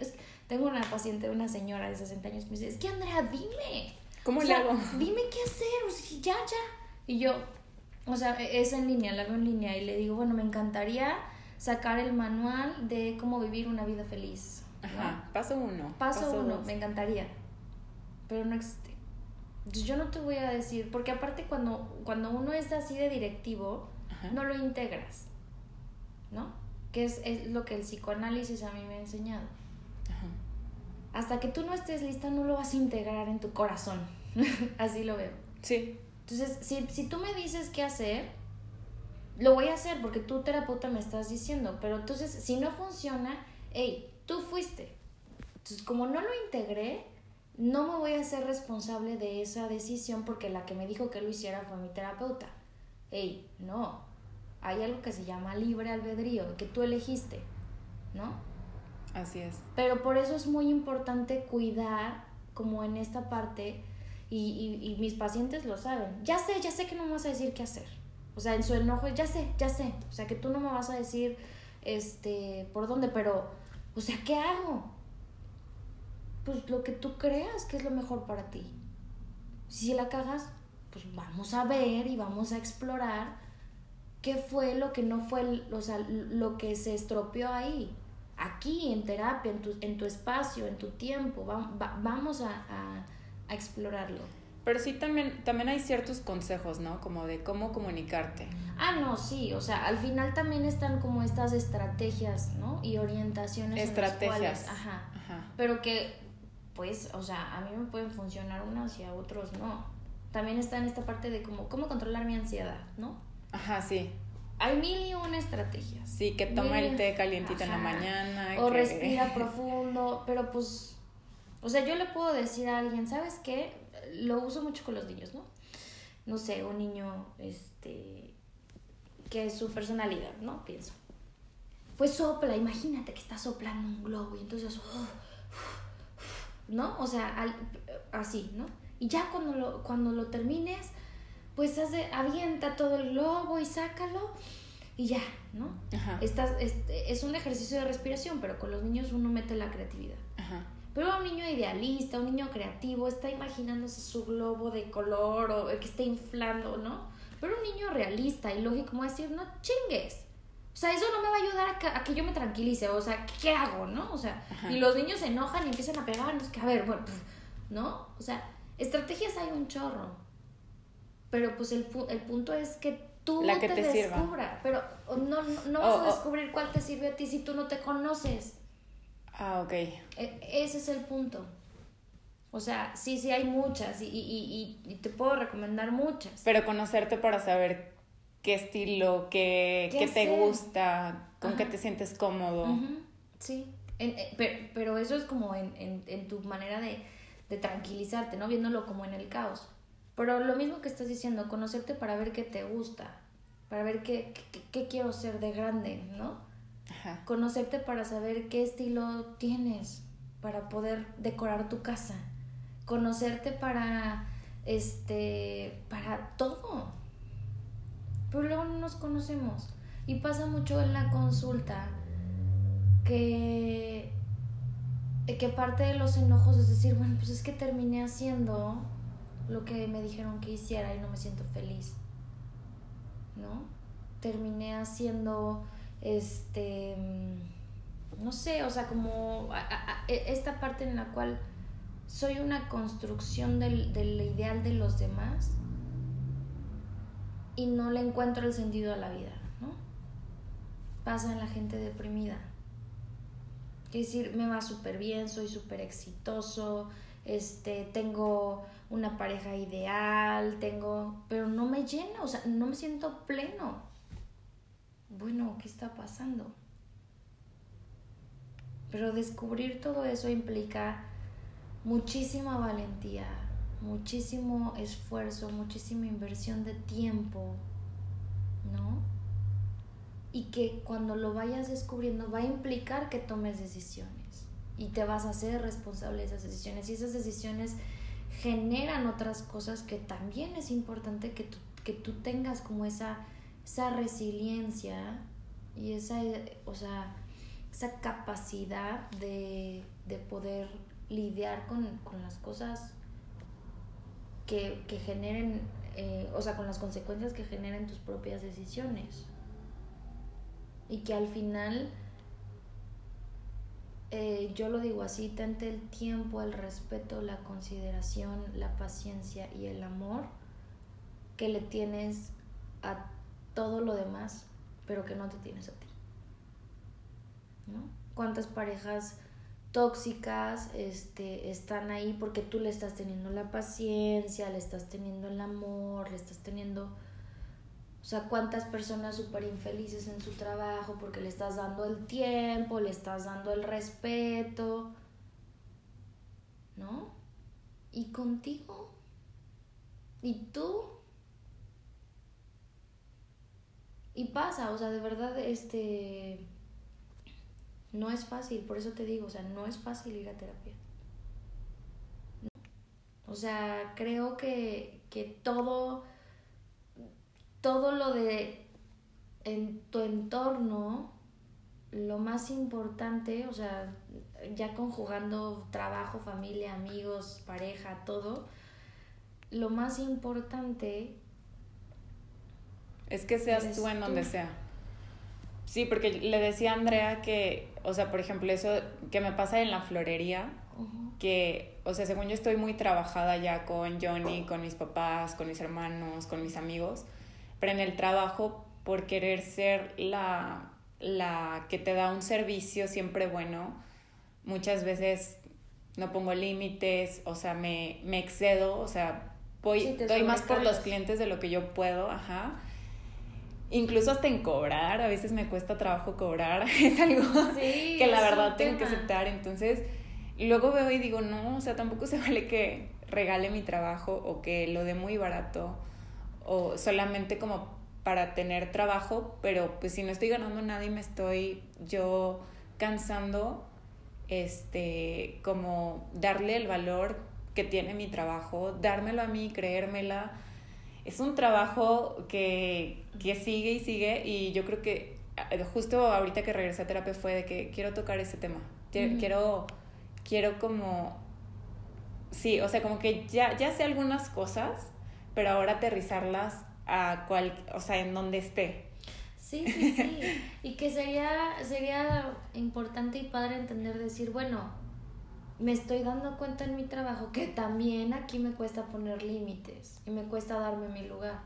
tengo una paciente, una señora de 60 años, me dice, es que Andrea, dime. ¿Cómo le hago? Dime qué hacer, o sea, ya, ya. Y yo, o sea, e, es en línea, la hago en línea y le digo, bueno, me encantaría sacar el manual de cómo vivir una vida feliz Ajá, paso uno. Paso, uno, me encantaría. Pero no existe. Yo no te voy a decir, porque aparte cuando, cuando uno es así de directivo, no lo integras. ¿No? Que es, es, lo que el psicoanálisis a mí me ha enseñado. Hasta que tú no estés lista, no lo vas a integrar en tu corazón. así lo veo. Sí. Entonces, si, si tú me dices qué hacer, lo voy a hacer porque tú terapeuta me estás diciendo, pero entonces si no funciona, hey, tú fuiste. Entonces, como no lo integré, no me voy a hacer responsable de esa decisión porque la que me dijo que lo hiciera fue mi terapeuta. Ey, no. Hay algo que se llama libre albedrío, que tú elegiste, ¿no? Así es. Pero por eso es muy importante cuidar, como en esta parte, y, y, mis pacientes lo saben. Ya sé, ya sé que no me vas a decir qué hacer. O sea, en su enojo, ya sé, ya sé. O sea, que tú no me vas a decir, este, por dónde, pero o sea, ¿qué hago? Pues lo que tú creas que es lo mejor para ti. Si la cagas, pues vamos a ver y vamos a explorar qué fue lo que no fue, o sea, lo que se estropeó ahí. Aquí, en terapia, en tu, en tu espacio, en tu tiempo. vamos a, a, explorarlo. Pero sí también, también hay ciertos consejos, ¿no? Como de cómo comunicarte. Ah, no, sí. O sea, al final también están como estas estrategias, ¿no? Y orientaciones. Estrategias. ajá, ajá. Pero que, pues, o sea, a mí me pueden funcionar unas y a otros no. También está en esta parte de como, cómo controlar mi ansiedad, ¿no? Ajá, sí. Hay mil y una estrategias. Sí, que toma el té calientito en la mañana. O respira profundo, pero pues, o sea, yo le puedo decir a alguien, ¿sabes qué? Lo uso mucho con los niños, ¿no? No sé, un niño, este, que es su personalidad, ¿no? Pienso. Pues sopla, imagínate que está soplando un globo y entonces, ¿no? O sea, así, ¿no? Y ya cuando lo, cuando lo termines, pues hace, avienta todo el globo y sácalo y ya, ¿no? Ajá. Estás, este, es un ejercicio de respiración, pero con los niños uno mete la creatividad. Ajá. Pero un niño idealista, un niño creativo, está imaginándose su globo de color o que está inflando, ¿no? Pero un niño realista y lógico, como decir, no chingues. O sea, eso no me va a ayudar a que, yo me tranquilice. O sea, ¿qué hago, no? O sea, y los niños se enojan y empiezan a pegarnos. Que a ver, bueno, pues, ¿no? O sea, estrategias hay un chorro. Pero pues el, el punto es que tú La que te, descubra. Pero no, no, vas a descubrir cuál te sirve a ti si tú no te conoces. Ah, ok. E, ese es el punto. O sea, sí, sí hay muchas y, y, y, te puedo recomendar muchas. Pero conocerte para saber qué estilo, qué, qué, te gusta, con qué te sientes cómodo. Sí, eh, pero, pero, eso es como en, en, en tu manera de, de tranquilizarte, ¿no? Viéndolo como en el caos. Pero lo mismo que estás diciendo, conocerte para ver qué te gusta, para ver qué, qué, quiero ser de grande, ¿no? Ajá. Conocerte para saber qué estilo tienes, para poder decorar tu casa. Conocerte para, este, para todo. Pero luego no nos conocemos. Y pasa mucho en la consulta que, que parte de los enojos es decir, bueno, pues es que terminé haciendo lo que me dijeron que hiciera y no me siento feliz. ¿No? Terminé haciendo este no sé, o sea, como e, esta parte en la cual soy una construcción del, del, ideal de los demás y no le encuentro el sentido a la vida, ¿no? Pasa en la gente deprimida. Es decir, me va súper bien, soy súper exitoso, este, tengo una pareja ideal, tengo, pero no me llena, o sea, no me siento pleno. Bueno, ¿qué está pasando? Pero descubrir todo eso implica muchísima valentía, muchísimo esfuerzo, muchísima inversión de tiempo, ¿no? Y que cuando lo vayas descubriendo va a implicar que tomes decisiones y te vas a hacer responsable de esas decisiones y esas decisiones generan otras cosas que también es importante que tú, que tú tengas como esa, esa resiliencia y esa, o sea, esa capacidad de, poder lidiar con, las cosas que, generen, eh, o sea, con las consecuencias que generen tus propias decisiones. Y que al final eh, yo lo digo así, tente el tiempo, el respeto, la consideración, la paciencia y el amor que le tienes a todo lo demás, pero que no te tienes a ti. ¿No? ¿Cuántas parejas tóxicas este, están ahí porque tú le estás teniendo la paciencia, le estás teniendo el amor, le estás teniendo o sea, cuántas personas súper infelices en su trabajo porque le estás dando el tiempo, le estás dando el respeto, ¿no? Y contigo. ¿Y tú? Y pasa, o sea, de verdad, este... No es fácil, por eso te digo, o sea, no es fácil ir a terapia. O sea, creo que, que todo todo lo de en tu entorno, lo más importante, o sea, ya conjugando trabajo, familia, amigos, pareja, todo, lo más importante Es que seas tú en donde sea. Sí, porque le decía a Andrea que, o sea, por ejemplo, eso que me pasa en la florería, que, o sea, según yo estoy muy trabajada ya con Johnny, con mis papás, con mis hermanos, con mis amigos, pero en el trabajo, por querer ser la, la que te da un servicio siempre bueno, muchas veces no pongo límites, o sea, me, me excedo, o sea, voy, doy más por los clientes de lo que yo puedo, ajá. Incluso hasta en cobrar, a veces me cuesta trabajo cobrar, es algo que la verdad tengo que aceptar, entonces luego veo y digo, no, o sea, tampoco se vale que regale mi trabajo o que lo dé muy barato o solamente como para tener trabajo, pero pues si no estoy ganando nada y me estoy yo cansando, este, como darle el valor que tiene mi trabajo, dármelo a mí, creérmela. Es un trabajo que, que sigue y sigue y yo creo que eh, justo ahorita que regresé a terapia fue de que quiero tocar ese tema. Quiero, quiero como, sí, o sea, como que ya, ya sé algunas cosas, pero ahora aterrizarlas a cual, o sea, en donde esté. Sí, sí, sí. y que sería, sería importante y padre entender, decir, bueno, me estoy dando cuenta en mi trabajo que también aquí me cuesta poner límites y me cuesta darme mi lugar,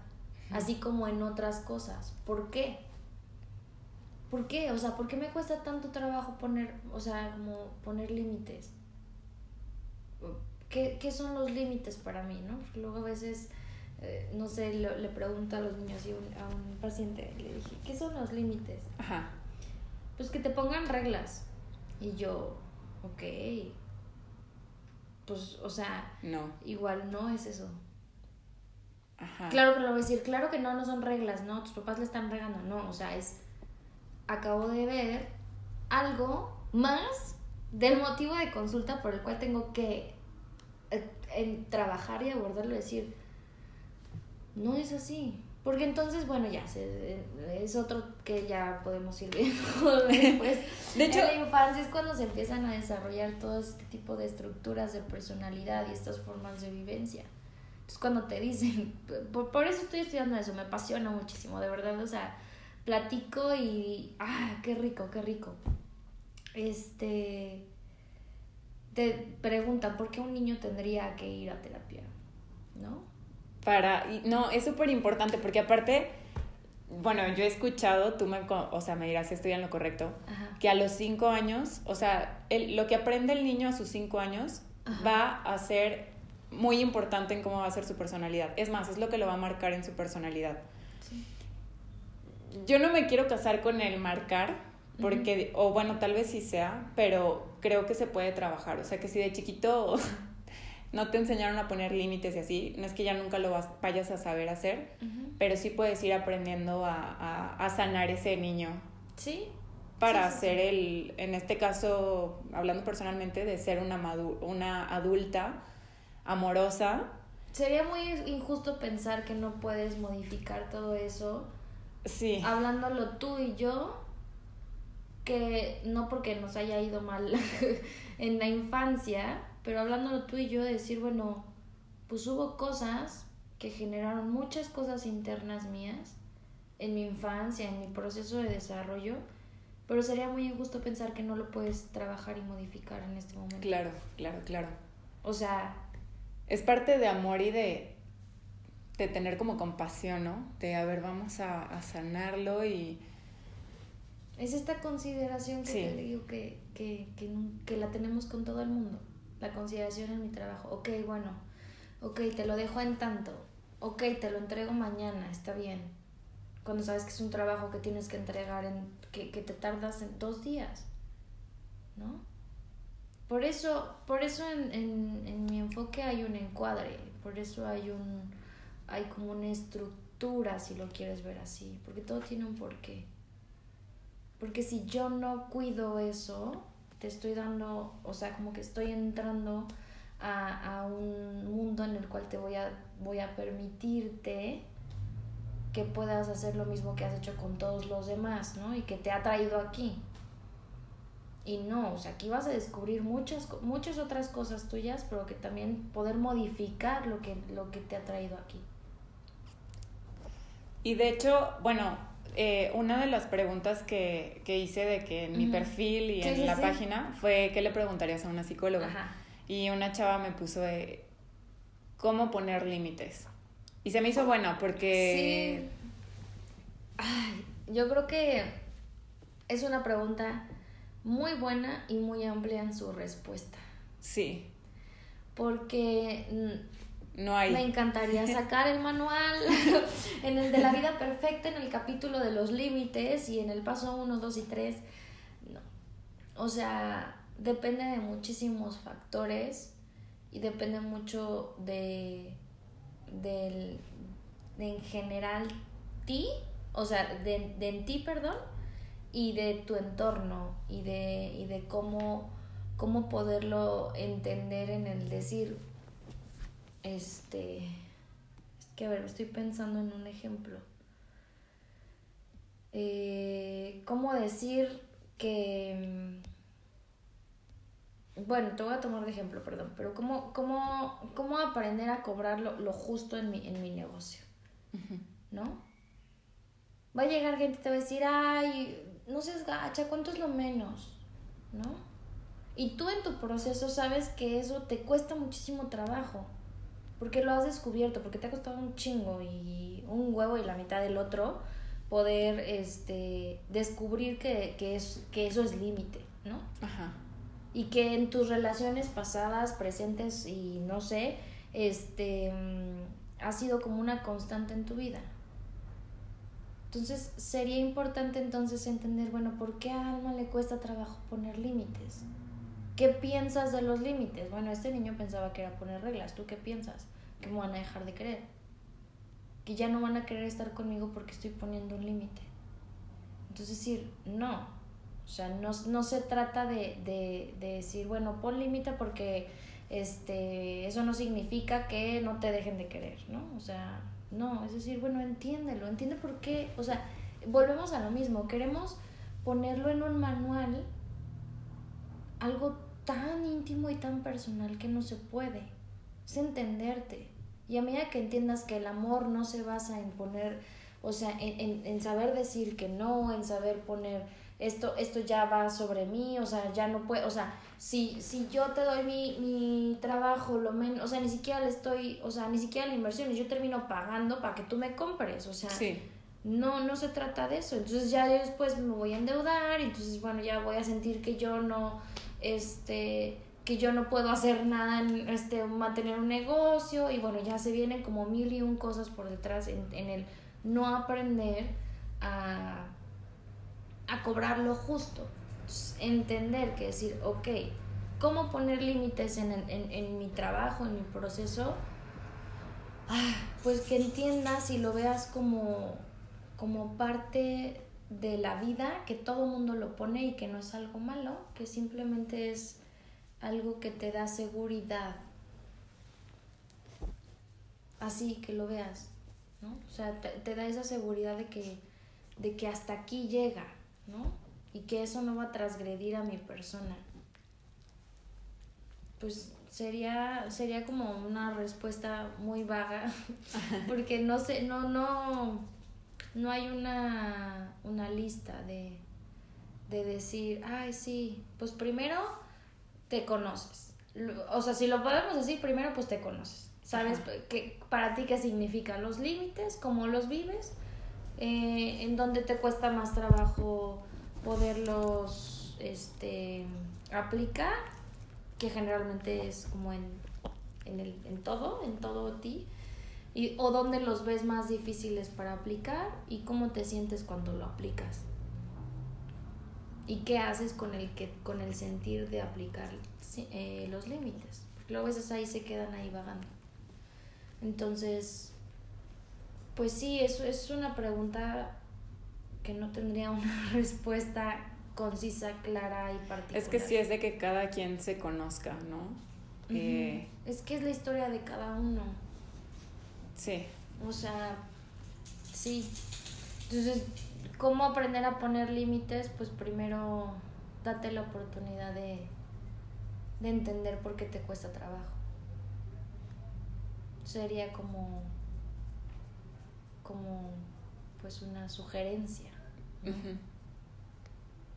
así como en otras cosas. ¿Por qué? ¿Por qué? O sea, ¿por qué me cuesta tanto trabajo poner, o sea, como poner límites? ¿Qué, qué son los límites para mí, no? Porque luego a veces eh, no sé, le pregunto a los niños y a un paciente, le dije, ¿qué son los límites? Ajá. Pues que te pongan reglas. Y yo, ok. Pues, o sea, no. igual no es eso. Ajá. Claro que lo voy a decir, claro que no, no son reglas, no, tus papás le están regando, no, o sea, es, acabo de ver algo más del motivo de consulta por el cual tengo que eh, trabajar y abordarlo y decir, no es así. Porque entonces, bueno, ya es otro que ya podemos ir viendo después. de hecho, en la infancia es cuando se empiezan a desarrollar todo este tipo de estructuras de personalidad y estas formas de vivencia. Entonces, cuando te dicen, por, eso estoy estudiando eso, me apasiona muchísimo, de verdad, o sea, platico y, ah, qué rico, qué rico. Este, te preguntan, ¿por qué un niño tendría que ir a terapia? ¿No? Para, no, es súper importante porque aparte, bueno, yo he escuchado, tú me, o sea, me dirás si estoy en lo correcto, que a los cinco años, o sea, lo que aprende el niño a sus cinco años va a ser muy importante en cómo va a ser su personalidad. Es más, es lo que lo va a marcar en su personalidad. Yo no me quiero casar con el marcar, porque, o bueno, tal vez sí sea, pero creo que se puede trabajar. O sea, que si de chiquito no te enseñaron a poner límites y así, no es que ya nunca lo vayas a saber hacer, pero sí puedes ir aprendiendo a, sanar ese niño. Sí. Para ser el, en este caso, hablando personalmente, de ser una, una adulta amorosa. Sería muy injusto pensar que no puedes modificar todo eso. Sí. Hablándolo tú y yo, que no porque nos haya ido mal en la infancia, pero hablándolo tú y yo de decir, bueno, pues hubo cosas que generaron muchas cosas internas mías en mi infancia, en mi proceso de desarrollo, pero sería muy injusto pensar que no lo puedes trabajar y modificar en este momento. Claro, claro, claro. O sea... Es parte de amor y de, de tener como compasión, ¿no? De, a ver, vamos a, sanarlo y... Es esta consideración que te digo que, que, que, que la tenemos con todo el mundo la consideración en mi trabajo. Ok, bueno, ok, te lo dejo en tanto. Ok, te lo entrego mañana, está bien. Cuando sabes que es un trabajo que tienes que entregar, en, que, que te tardas en dos días. ¿No? Por eso, por eso en, en, en mi enfoque hay un encuadre, por eso hay un hay como una estructura si lo quieres ver así, porque todo tiene un porqué. Porque si yo no cuido eso, te estoy dando, o sea, como que estoy entrando a, a un mundo en el cual te voy a, voy a permitirte que puedas hacer lo mismo que has hecho con todos los demás, ¿no? Y que te ha traído aquí. Y no, o sea, aquí vas a descubrir muchas, muchas otras cosas tuyas, pero que también poder modificar lo que, lo que te ha traído aquí. Y de hecho, bueno, eh, una de las preguntas que, que hice de que en mi perfil y en la página fue ¿qué le preguntarías a una psicóloga? Y una chava me puso de cómo poner límites. Y se me hizo bueno porque... Sí. Ay, yo creo que es una pregunta muy buena y muy amplia en su respuesta. Sí. Porque no hay. Me encantaría sacar el manual en el de la vida perfecta, en el capítulo de los límites y en el paso 1, 2 y 3. No. O sea, depende de muchísimos factores y depende mucho de, de, en general ti, o sea, de, de en ti, perdón, y de tu entorno y de, y de cómo, cómo poderlo entender en el decir, este, es que a ver, estoy pensando en un ejemplo. Eh, ¿Cómo decir que... Mm, bueno, te voy a tomar de ejemplo, perdón, pero ¿cómo, cómo, cómo aprender a cobrar lo, justo en mi, en mi negocio? ¿No? Va a llegar gente y te va a decir, ay, no seas gacha, ¿cuánto es lo menos? ¿No? Y tú en tu proceso sabes que eso te cuesta muchísimo trabajo, porque lo has descubierto, porque te ha costado un chingo y un huevo y la mitad del otro poder este, descubrir que, es, que eso es límite, ¿no? Ajá. Y que en tus relaciones pasadas, presentes y no sé, este, mm, ha sido como una constante en tu vida. Entonces sería importante entonces entender, bueno, ¿por qué a Alma le cuesta trabajo poner límites? ¿Qué piensas de los límites? Bueno, este niño pensaba que era poner reglas. ¿Tú qué piensas? Que me van a dejar de querer. Que ya no van a querer estar conmigo porque estoy poniendo un límite. Entonces decir, no. O sea, no, no se trata de, de, de decir, bueno, pon límite porque este, eso no significa que no te dejen de querer, ¿no? O sea, no, es decir, bueno, entiéndelo, entiende por qué, o sea, volvemos a lo mismo, queremos ponerlo en un manual, algo tan íntimo y tan personal que no se puede, es entenderte. Y a medida que entiendas que el amor no se basa en poner, o sea, en, en, en saber decir que no, en saber poner esto, esto ya va sobre mí, o sea, ya no puedo, o sea, si, si yo te doy mi, mi trabajo, lo menos, o sea, ni siquiera le estoy, o sea, ni siquiera la inversión, y yo termino pagando para que tú me compres, o sea, no, no se trata de eso, entonces ya después me voy a endeudar, entonces, bueno, ya voy a sentir que yo no, este, que yo no puedo hacer nada en este, mantener un negocio, y bueno, ya se vienen como mil y un cosas por detrás en, en el no aprender a a cobrar lo justo. entender que decir, ok, ¿cómo poner límites en, en, en, mi trabajo, en mi proceso? Ah, pues que entiendas y lo veas como, como parte de la vida, que todo mundo lo pone y que no es algo malo, que simplemente es algo que te da seguridad. Así que lo veas, ¿no? O sea, te, da esa seguridad de que, de que hasta aquí llega, ¿no? Y que eso no va a transgredir a mi persona. Pues sería, sería como una respuesta muy vaga, porque no sé, no, no, no hay una, una lista de, de decir, ay, sí, pues primero te conoces. O sea, si lo podemos decir, primero pues te conoces. ¿Sabes que, para ti qué significan los límites? ¿Cómo los vives? eh, en donde te cuesta más trabajo poderlos este, aplicar, que generalmente es como en, en, el, en todo, en todo ti, y, o donde los ves más difíciles para aplicar y cómo te sientes cuando lo aplicas. ¿Y qué haces con el, que, con el sentir de aplicar eh, los límites? Porque luego a veces ahí se quedan ahí vagando. Entonces, pues sí, eso es una pregunta que no tendría una respuesta concisa, clara y particular. Es que sí es de que cada quien se conozca, ¿no? Eh, es que es la historia de cada uno. Sí. O sea, sí. Entonces, ¿cómo aprender a poner límites? Pues primero date la oportunidad de, de entender por qué te cuesta trabajo. Sería como como pues una sugerencia,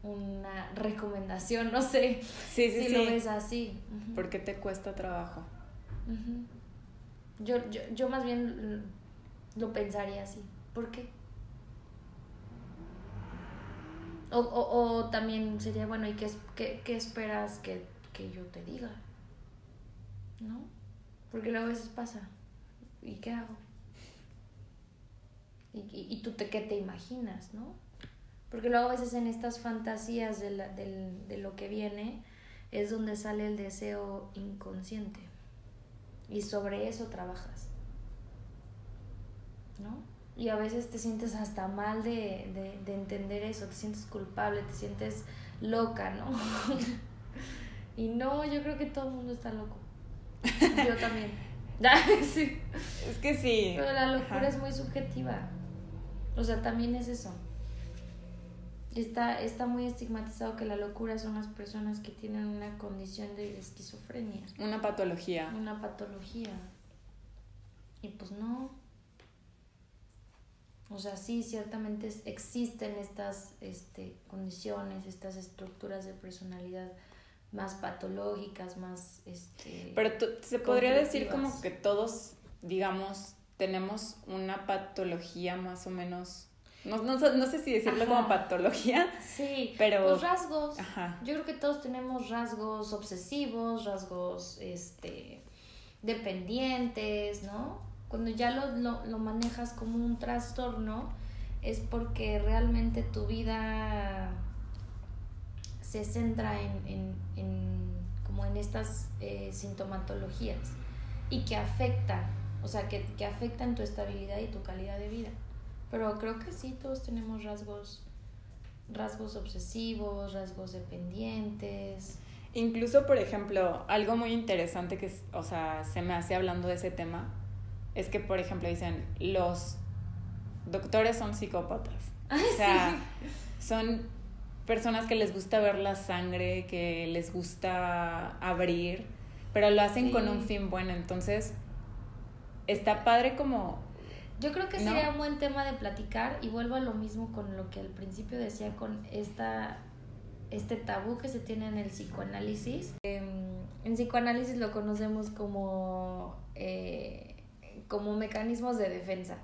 una recomendación, no sé sí, sí, si lo ves así. ¿Por qué te cuesta trabajo? Yo, yo, yo más bien lo pensaría así. ¿Por qué? O, o, también sería, bueno, ¿y qué, qué, esperas que, que, yo te diga? ¿No? Porque luego a veces pasa. ¿Y qué hago? ¿Y, y, tú te, qué te imaginas, no? Porque luego a veces en estas fantasías de lo que viene es donde sale el deseo inconsciente. Y sobre eso trabajas. ¿No? Y a veces te sientes hasta mal de, de, de entender eso, te sientes culpable, te sientes loca, ¿no? y no, yo creo que todo el mundo está loco. Yo también. sí. Es que sí. Pero la locura es muy subjetiva. O sea, también es eso. Está, está muy estigmatizado que la locura son las personas que tienen una condición de esquizofrenia. Una patología. Una patología. Y pues no. O sea, sí, ciertamente existen estas este, condiciones, estas estructuras de personalidad más patológicas, más... Este, Pero se podría decir como que todos, digamos, tenemos una patología más o menos... No, no, no sé si decirlo como patología. Sí, pero... Los rasgos. Ajá. Yo creo que todos tenemos rasgos obsesivos, rasgos este, dependientes, ¿no? Cuando ya lo, lo, lo manejas como un trastorno, es porque realmente tu vida se centra en, en, en como en estas eh, sintomatologías y que afectan, o sea, que, que afectan tu estabilidad y tu calidad de vida. Pero creo que sí, todos tenemos rasgos, rasgos obsesivos, rasgos dependientes. Incluso, por ejemplo, algo muy interesante que, o sea, se me hace hablando de ese tema, es que, por ejemplo, dicen, los doctores son psicópatas. o sea, son personas que les gusta ver la sangre, que les gusta abrir, pero lo hacen con un fin bueno. Entonces, está padre como... Yo creo que sería un buen tema de platicar y vuelvo a lo mismo con lo que al principio decía con esta este tabú que se tiene en el psicoanálisis. Em, en psicoanálisis lo conocemos como eh, como mecanismos de defensa.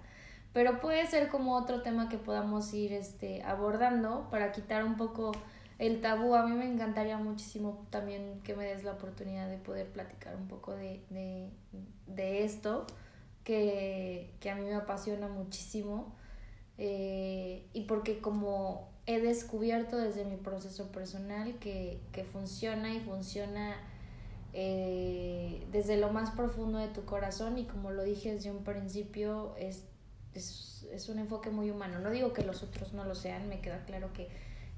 Pero puede ser como otro tema que podamos ir este, abordando para quitar un poco el tabú. A mí me encantaría muchísimo también que me des la oportunidad de poder platicar un poco de, esto, que, a mí me apasiona muchísimo. Eh, y porque como he descubierto desde mi proceso personal que, que funciona y funciona eh, desde lo más profundo de tu corazón y como lo dije desde un principio, es, es, es, un enfoque muy humano. No digo que los otros no lo sean, me queda claro que,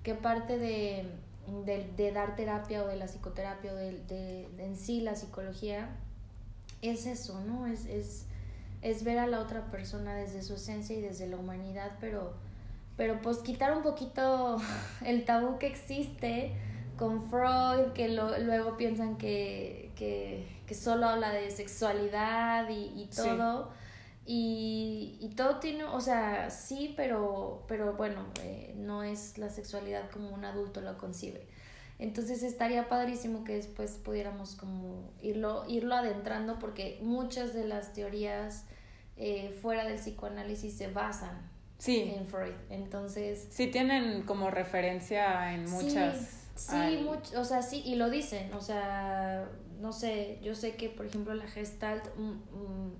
que parte de, de, de dar terapia o de la psicoterapia o de, de, en sí la psicología es eso, ¿no? Es, es, es ver a la otra persona desde su esencia y desde la humanidad, pero, pero pues quitar un poquito el tabú que existe con Freud, que luego piensan que, que, que, solo habla de sexualidad y, y todo. Y, y, todo tiene, o sea, sí, pero, pero bueno, eh, no es la sexualidad como un adulto lo concibe. Entonces estaría padrísimo que después pudiéramos como irlo, irlo adentrando porque muchas de las teorías eh, fuera del psicoanálisis se basan sí. en Freud. Entonces... Sí, tienen como referencia en muchas... Sí, mucho, o sea, sí, y lo dicen, o sea, no sé, yo sé que, por ejemplo, la Gestalt, mm, mm,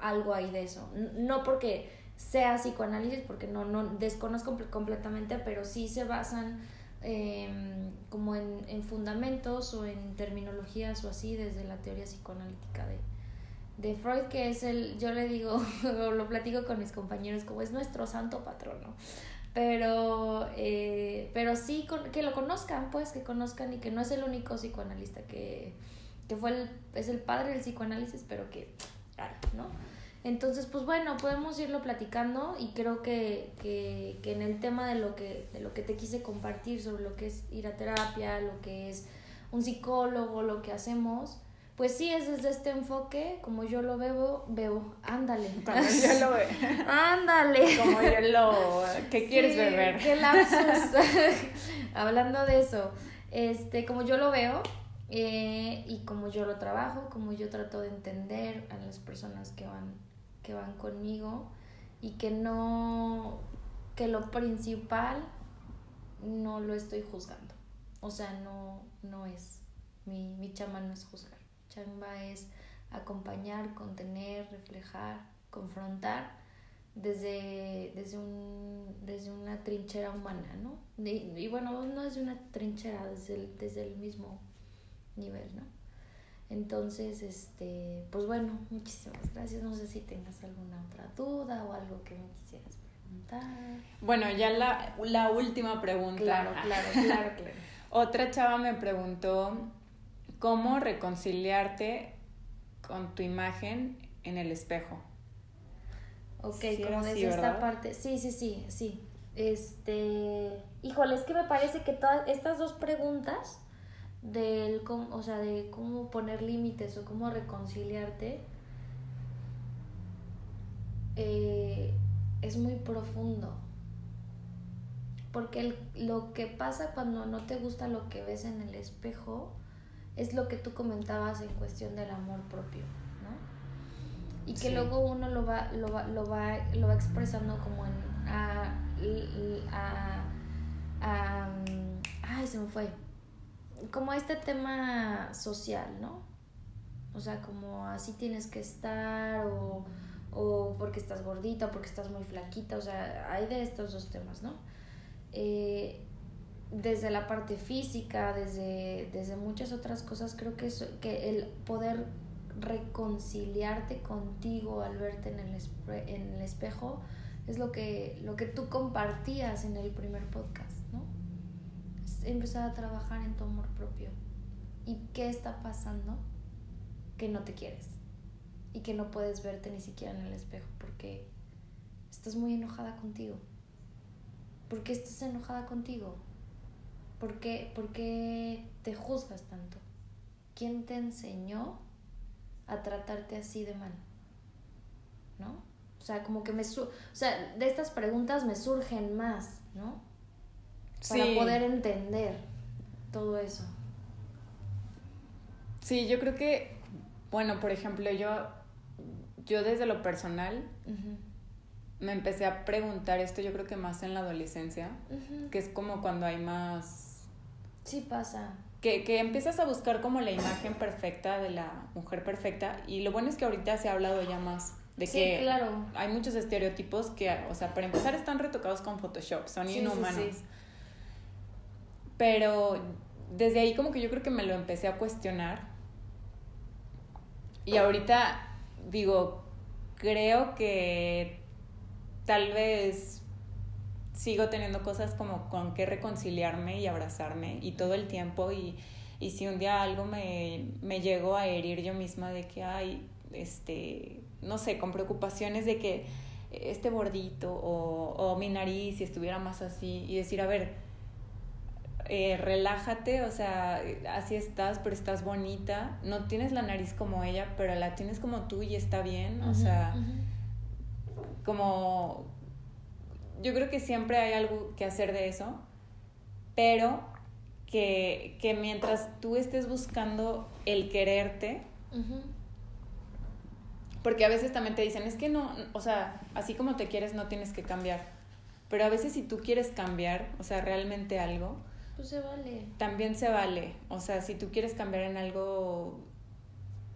algo hay de eso. No porque sea psicoanálisis, porque no, no desconozco completamente, pero sí se basan em, como en, en, fundamentos o en terminologías o así desde la teoría psicoanalítica de, de Freud, que es el, yo le digo, lo platico con mis compañeros, como es nuestro santo patrono pero eh, pero sí que lo conozcan pues que conozcan y que no es el único psicoanalista que, que fue el, es el padre del psicoanálisis pero que no entonces pues bueno podemos irlo platicando y creo que, que, que en el tema de lo que de lo que te quise compartir sobre lo que es ir a terapia lo que es un psicólogo lo que hacemos pues sí, es desde este enfoque, como yo lo veo, veo, ándale. Como yo lo veo. ándale. Como yo lo... ¿Qué quieres beber? Qué lapsus. Hablando de eso, este, como yo lo veo eh, y como yo lo trabajo, como yo trato de entender a las personas que van, que van conmigo y que no, que lo principal no lo estoy juzgando. O sea, no, no es. Mi, mi chama no es juzgar chamba es acompañar, contener, reflejar, confrontar desde, desde, un, desde una trinchera humana, ¿no? Y, bueno, no es una trinchera, desde el, desde el mismo nivel, ¿no? Entonces, este, pues bueno, muchísimas gracias. No sé si tengas alguna otra duda o algo que me quisieras preguntar. Bueno, ya la, la última pregunta. Claro, claro, claro, claro. Otra chava me preguntó cómo reconciliarte con tu imagen en el espejo. Ok, como desde esta parte. Sí, sí, sí, sí. Este, híjole, es que me parece que todas estas dos preguntas del o sea, de cómo poner límites o cómo reconciliarte eh, es muy profundo. Porque lo que pasa cuando no te gusta lo que ves en el espejo es lo que tú comentabas en cuestión del amor propio, ¿no? Y que luego uno lo va, lo va, lo va, lo va expresando como en a, a, a, ay, se me fue. Como este tema social, ¿no? O sea, como así tienes que estar o, o porque estás gordita o porque estás muy flaquita, o sea, hay de estos dos temas, ¿no? Eh, desde la parte física, desde, desde muchas otras cosas, creo que, es, que el poder reconciliarte contigo al verte en el, en el espejo es lo que, lo que tú compartías en el primer podcast. Empezar a trabajar en tu amor propio. ¿Y qué está pasando? Que no te quieres y que no puedes verte ni siquiera en el espejo porque estás muy enojada contigo. ¿Por qué estás enojada contigo? ¿Por qué, te juzgas tanto? ¿Quién te enseñó a tratarte así de mal? ¿No? O sea, como que me... o sea, de estas preguntas me surgen más, ¿no? Para poder entender todo eso. Sí, yo creo que, bueno, por ejemplo, yo, yo desde lo personal me empecé a preguntar esto, yo creo que más en la adolescencia, que es como cuando hay más Sí pasa. Que, que, empiezas a buscar como la imagen perfecta de la mujer perfecta y lo bueno es que ahorita se ha hablado ya más de sí, que claro. hay muchos estereotipos que, o sea, para empezar están retocados con Photoshop, son inhumanos. Pero desde ahí como que yo creo que me lo empecé a cuestionar. Y ahorita digo, creo que tal vez sigo teniendo cosas como con que reconciliarme y abrazarme y todo el tiempo. Y, y si un día algo me, me llego a herir yo misma de que hay, este, no sé, con preocupaciones de que este bordito o, o mi nariz si estuviera más así y decir, a ver, eh, relájate, o sea, así estás, pero estás bonita, no tienes la nariz como ella, pero la tienes como tú y está bien, o sea, como yo creo que siempre hay algo que hacer de eso, pero que, que mientras tú estés buscando el quererte, porque a veces también te dicen, es que no, o sea, así como te quieres no tienes que cambiar, pero a veces si tú quieres cambiar, o sea, realmente algo, pues se vale. También se vale, o sea, si tú quieres cambiar en algo,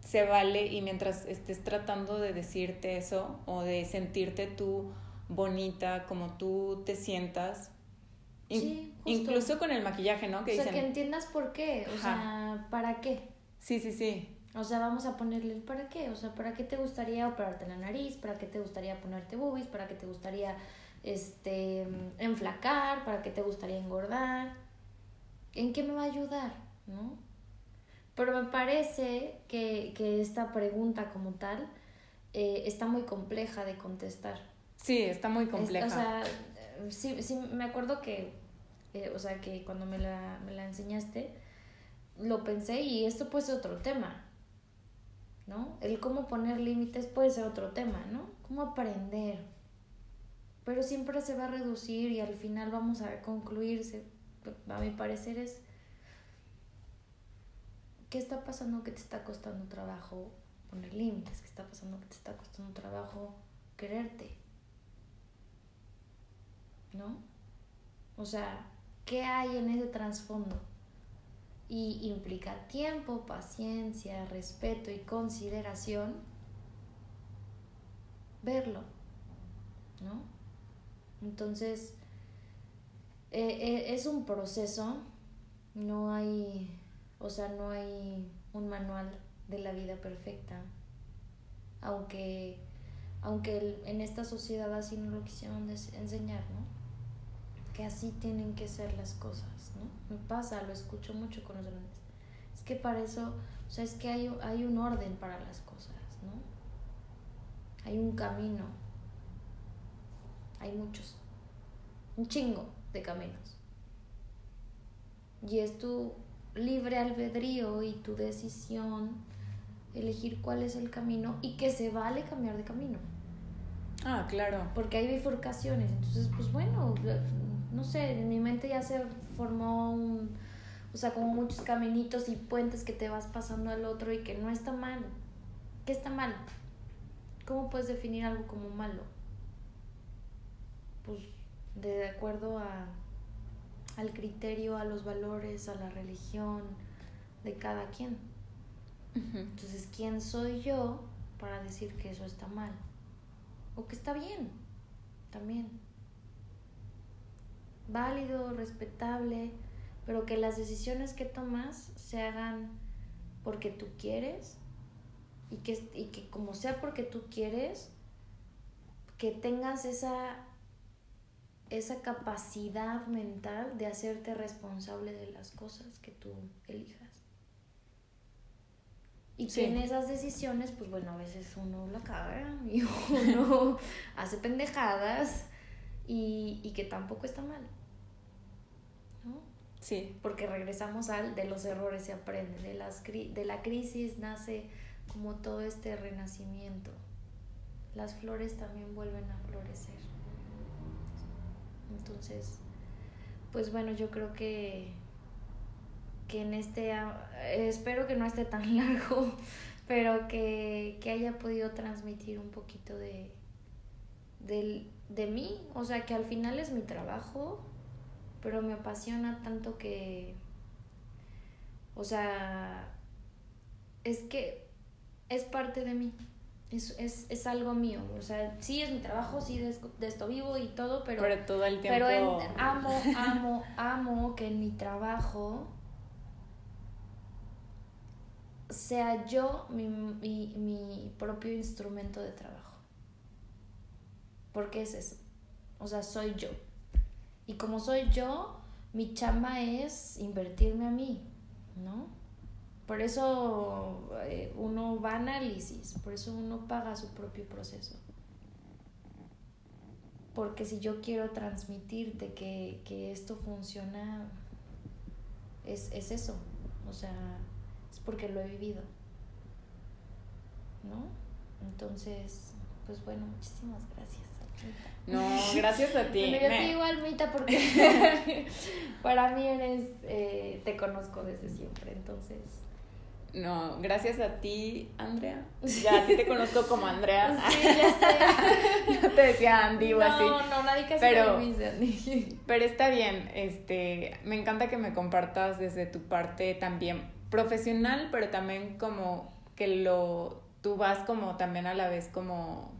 se vale y mientras estés tratando de decirte eso o de sentirte tú bonita, como tú te sientas. Sí, Incluso con el maquillaje, ¿no? Que o sea, que entiendas por qué, o sea, ¿para qué? Sí, sí, sí. O sea, vamos a ponerle el para qué, o sea, ¿para qué te gustaría operarte la nariz? ¿Para qué te gustaría ponerte boobies? ¿Para qué te gustaría este enflacar? ¿Para qué te gustaría engordar? ¿En qué me va a ayudar? ¿No? Pero me parece que, que esta pregunta como tal eh, está muy compleja de contestar. Sí, está muy compleja. o sea, sí, sí, me acuerdo que, eh, o sea, que cuando me la, me la enseñaste, lo pensé y esto pues es otro tema, ¿no? El cómo poner límites puede ser otro tema, ¿no? Cómo aprender. Pero siempre se va a reducir y al final vamos a concluirse, a mi parecer es, ¿qué está pasando que te está costando trabajo poner límites? ¿Qué está pasando que te está costando trabajo quererte? ¿No? O sea, ¿qué hay en ese trasfondo? Y implica tiempo, paciencia, respeto y consideración. Verlo, ¿no? Entonces, eh, eh, es un proceso, no hay, o sea, no hay un manual de la vida perfecta, aunque, aunque en esta sociedad así no lo quisieron enseñar, ¿no? que así tienen que ser las cosas, ¿no? Me pasa, lo escucho mucho con los grandes. Es que para eso, o sea, es que hay, hay un orden para las cosas, ¿no? Hay un camino. Hay muchos. Un chingo de caminos. Y es tu libre albedrío y tu decisión elegir cuál es el camino y que se vale cambiar de camino. Ah, claro. Porque hay bifurcaciones. Entonces, pues bueno, no sé, en mi mente ya se formó un, o sea, como muchos caminitos y puentes que te vas pasando al otro y que no está mal. ¿Qué está mal? ¿Cómo puedes definir algo como malo? Pues de acuerdo a, al criterio, a los valores, a la religión de cada quien. Entonces, ¿quién soy yo para decir que eso está mal? O que está bien, también válido, respetable, pero que las decisiones que tomas se hagan porque tú quieres y que, y que como sea porque tú quieres, que tengas esa, esa capacidad mental de hacerte responsable de las cosas que tú elijas. Y que en esas decisiones, pues bueno, a veces uno la caga y uno hace pendejadas y, y que tampoco está mal. Sí. Porque regresamos al de los errores se aprende, de, las, de la crisis nace como todo este renacimiento. Las flores también vuelven a florecer. Entonces, pues bueno, yo creo que, que en este, espero que no esté tan largo, pero que, que haya podido transmitir un poquito de, de, de mí, o sea, que al final es mi trabajo, pero me apasiona tanto que, o sea, es que es parte de mí, es, es, es algo mío, o sea, sí es mi trabajo, sí de, esto vivo y todo, pero, pero todo el tiempo... Pero amo, amo, amo que en mi trabajo sea yo mi, mi, mi propio instrumento de trabajo. Porque es eso. O sea, soy yo. Y como soy yo, mi chamba es invertirme a mí, ¿no? Por eso eh, uno va a análisis, por eso uno paga su propio proceso. Porque si yo quiero transmitirte que, que esto funciona, es, es eso. O sea, es porque lo he vivido. ¿No? Entonces, pues bueno, muchísimas gracias. No, gracias a ti. Bueno, yo te digo Almita porque para mí eres, eh, te conozco desde siempre, entonces. No, gracias a ti, Andrea. Ya a ti te conozco como Andrea. Sí, ya sé. no te decía Andy o así. No, no, nadie casi pero, me dice Andy. Pero está bien, este, me encanta que me compartas desde tu parte también profesional, pero también como que lo, tú vas como también a la vez como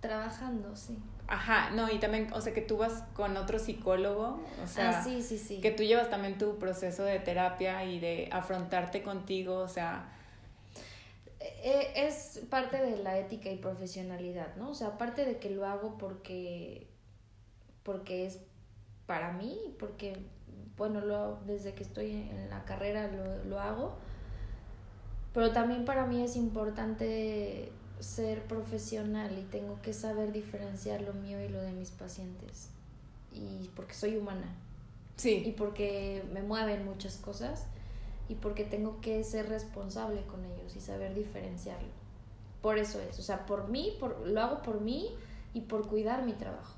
Trabajando, sí. Ajá, no, y también, o sea, que tú vas con otro psicólogo, o sea, ah, sí, sí, sí. que tú llevas también tu proceso de terapia y de afrontarte contigo, o sea... E, e, es parte de la ética y profesionalidad, ¿no? O sea, aparte de que lo hago porque, porque es para mí, porque, bueno, lo, desde que estoy en la carrera lo, lo hago, pero también para mí es importante ser profesional y tengo que saber diferenciar lo mío y lo de mis pacientes. Y porque soy humana. Sí. Y porque me mueven muchas cosas. y porque tengo que ser responsable con ellos y saber diferenciarlo. Por eso es, o sea, por mí, por, lo hago por mí y por cuidar mi trabajo.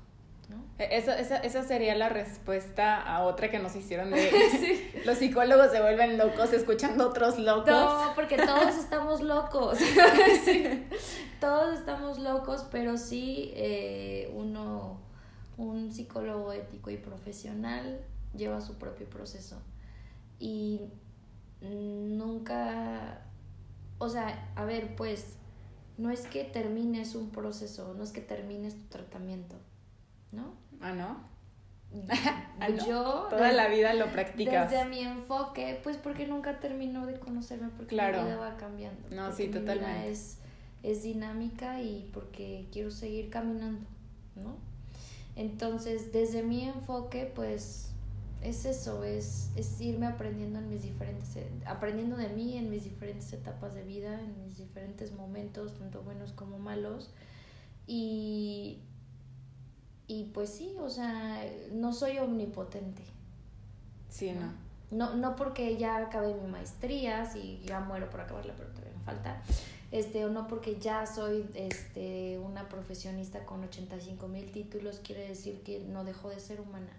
¿No? E, esa, esa sería la respuesta a otra que nos hicieron de los psicólogos se vuelven locos escuchando otros locos. No, porque todos estamos locos. Todos estamos locos, pero sí eh, uno, un psicólogo ético y profesional lleva su propio proceso. Y nunca, o sea, a ver, pues, no es que termines un proceso, no es que termines tu tratamiento, ¿no? Ah, ¿no? Ah, yo toda la vida lo practicas. desde mi enfoque pues porque nunca termino de conocerme porque la vida va cambiando no sí totalmente. es es dinámica y porque quiero seguir caminando no entonces desde mi enfoque pues es eso es, es irme aprendiendo en mis diferentes aprendiendo de mí en mis diferentes etapas de vida en mis diferentes momentos tanto buenos como malos. Y y pues sí, o sea, no soy omnipotente. Sí, no. No, no porque ya acabé mi maestría, si ya muero por acabarla, pero todavía me falta. Este, o no porque ya soy este, una profesionista con 85 mil títulos, quiere decir que no dejo de ser humana.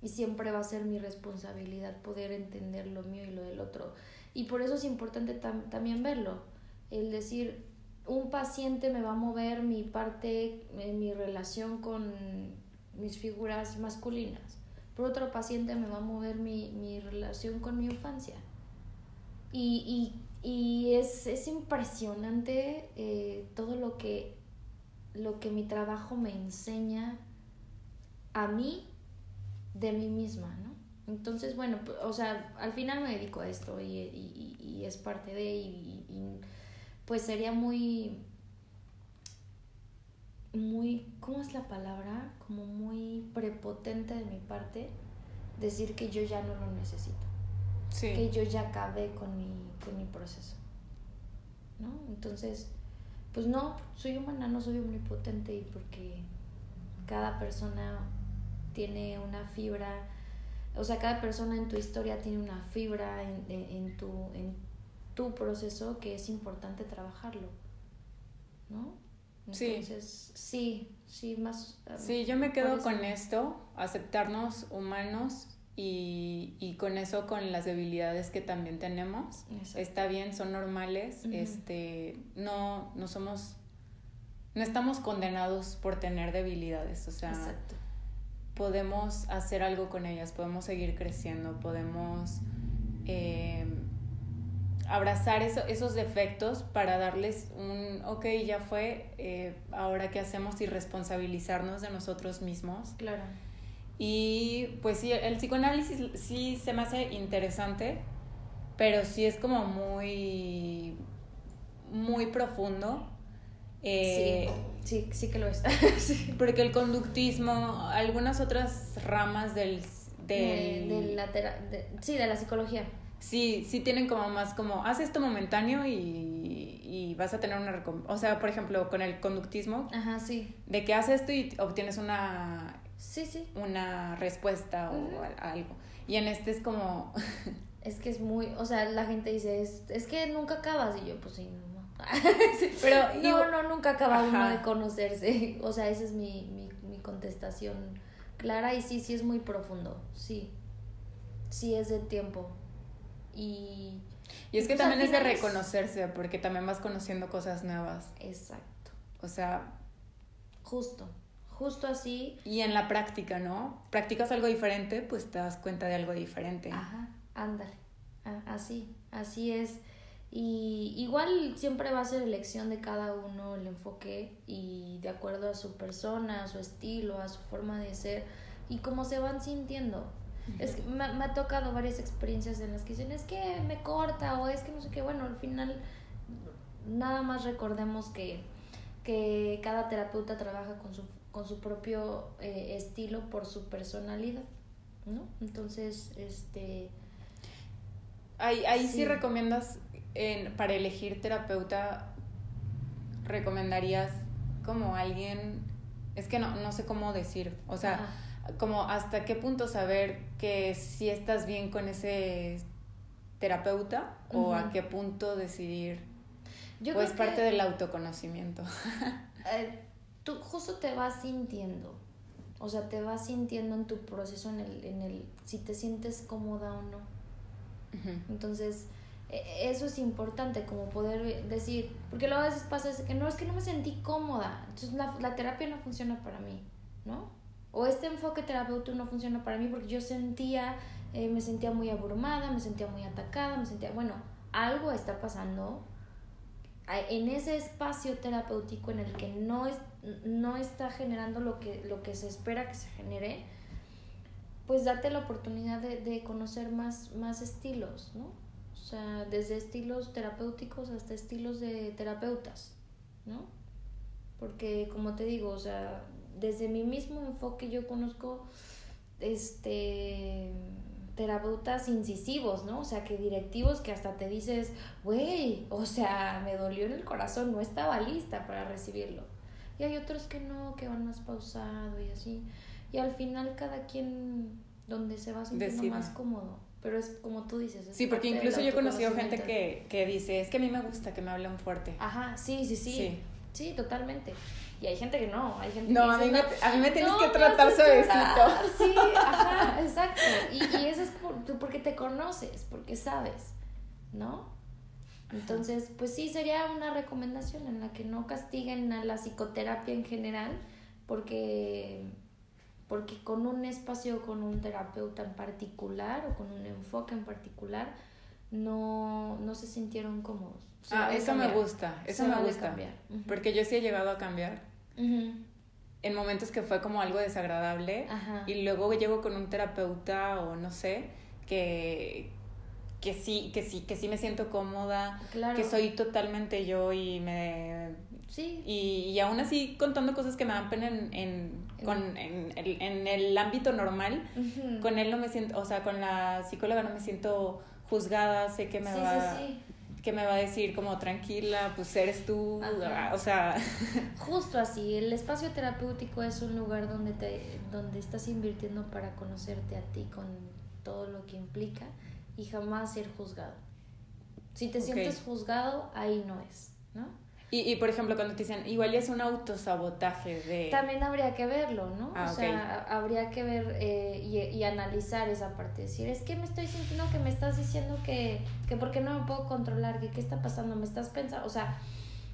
Y siempre va a ser mi responsabilidad poder entender lo mío y lo del otro. Y por eso es importante también verlo. El decir, un paciente me va a mover mi parte, en mi relación con mis figuras masculinas. Por otro paciente me va a mover mi, relación con mi infancia. Y, es, impresionante eh, todo lo que, lo que mi trabajo me enseña a mí de mí misma, ¿no? Entonces, bueno, o sea, al final me dedico a esto y, es parte de, y, pues sería muy, muy, ¿cómo es la palabra? Como muy prepotente de mi parte decir que yo ya no lo necesito. Que yo ya acabé con mi, con mi proceso. ¿No? Entonces, pues no, soy humana, no soy omnipotente y porque cada persona tiene una fibra, o sea, cada persona en tu historia tiene una fibra en, en, tu, en tu proceso que es importante trabajarlo, ¿no? Entonces, sí, sí, más... Um, sí, yo me quedo con esto, aceptarnos humanos y, y, con eso, con las debilidades que también tenemos. Está bien, son normales, este, no, no somos, no estamos condenados por tener debilidades, o sea... Podemos hacer algo con ellas, podemos seguir creciendo, podemos... Eh, abrazar esos defectos para darles un, ok, ya fue, eh, ahora qué hacemos y responsabilizarnos de nosotros mismos. Claro. Y pues sí, el psicoanálisis sí se me hace interesante, pero sí es como muy, muy profundo. Eh, sí, sí, que lo es. Porque el conductismo, algunas otras ramas del... De, la sí, de la psicología sí, sí tienen como más como, haz esto momentáneo y, y vas a tener una O sea, por ejemplo, con el conductismo. Ajá, sí. De que haces esto y obtienes una... Sí, sí. Una respuesta o algo. Y en este es como... es que es muy, o sea, la gente dice, es, es que nunca acabas y yo, pues sí, no. Pero no, no, nunca acaba uno de conocerse. O sea, esa es mi, mi, mi contestación clara y sí, sí es muy profundo, sí. Sí es de tiempo. Y, y es que pues, también es de reconocerse, porque también vas conociendo cosas nuevas. Exacto. O sea... Justo, justo así. Y en la práctica, ¿no? Practicas algo diferente, pues te das cuenta de algo diferente. Ajá, ándale. Así, así es. Y igual siempre va a ser elección de cada uno el enfoque y de acuerdo a su persona, a su estilo, a su forma de ser y cómo se van sintiendo. Es que me, ha tocado varias experiencias en las que dicen, es que me corta o es que no sé qué. Bueno, al final nada más recordemos que, que cada terapeuta trabaja con su, con su propio eh, estilo por su personalidad, ¿no? Entonces, este... Ahí, ahí sí. recomiendas, en, para elegir terapeuta, recomendarías como alguien, es que no, no sé cómo decir, o sea como hasta qué punto saber que si estás bien con ese terapeuta o a qué punto decidir? Yo o es parte del autoconocimiento. Eh, tú justo te vas sintiendo, o sea, te vas sintiendo en tu proceso, en el, en el si te sientes cómoda o no. Entonces, e, eso es importante, como poder decir, porque luego a veces pasa que no, es que no me sentí cómoda, entonces la, la terapia no funciona para mí, ¿no? O este enfoque terapéutico no funciona para mí porque yo sentía, eh, me sentía muy abrumada, me sentía muy atacada, me sentía, bueno, algo está pasando en ese espacio terapéutico en el que no, es, no está generando lo que, lo que se espera que se genere, pues date la oportunidad de, de conocer más, más estilos, ¿no? O sea, desde estilos terapéuticos hasta estilos de terapeutas, ¿no? Porque como te digo, o sea, desde mi mismo enfoque yo conozco este terapeutas incisivos, ¿no? O sea, que directivos que hasta te dices, güey, o sea, me dolió en el corazón, no estaba lista para recibirlo. Y hay otros que no, que van más pausado y así. Y al final cada quien donde se va sintiendo más cómodo. Pero es como tú dices. sí, porque incluso yo he conocido gente que, que dice, es que a mí me gusta que me hablen fuerte. Ajá, sí, sí, sí. Sí, sí totalmente. Y hay gente que no, hay gente no, que a, mí me, a mí me tienes que tratar suavecito. Sí, ajá, exacto. Y, y eso es por, porque te conoces, porque sabes, ¿no? Entonces, pues sí, sería una recomendación en la que no castiguen a la psicoterapia en general, porque, porque con un espacio, con un terapeuta en particular o con un enfoque en particular, no, no se sintieron cómodos. ah, eso me gusta, eso me gusta. Cambiar. Porque yo sí he llegado a cambiar en momentos que fue como algo desagradable y luego llego con un terapeuta o no sé, que, que sí, que sí, que sí me siento cómoda, que soy totalmente yo y me... Sí. Y, y aún así contando cosas que me dan pena en, en, con, en, el, en el ámbito normal, con él no me siento, o sea, con la psicóloga no me siento juzgada, sé que me va... Sí, sí que me va a decir como tranquila, pues eres tú, o sea... Justo así, el espacio terapéutico es un lugar donde, te, donde estás invirtiendo para conocerte a ti con todo lo que implica y jamás ser juzgado. Si te sientes juzgado, ahí no es, ¿no? Y, y, por ejemplo, cuando te dicen, igual es un autosabotaje de... También habría que verlo, ¿no? Ah, o sea, habría que ver eh, y, y, analizar esa parte. Decir, es que me estoy sintiendo que me estás diciendo que, que por qué no me puedo controlar, que qué está pasando, me estás pensando, o sea,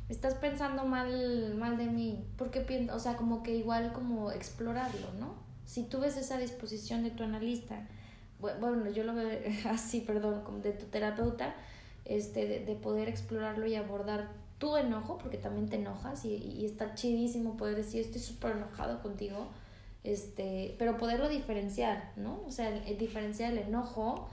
estás pensando mal, mal de mí. porque pienso? O sea, como que igual como explorarlo, ¿no? Si tú ves esa disposición de tu analista, bueno, yo lo veo así, perdón, como de tu terapeuta, este, de, de poder explorarlo y abordar tu enojo, porque también te enojas y, y está chidísimo poder decir estoy súper enojado contigo, este, pero poderlo diferenciar, ¿no? O sea, el, diferenciar el enojo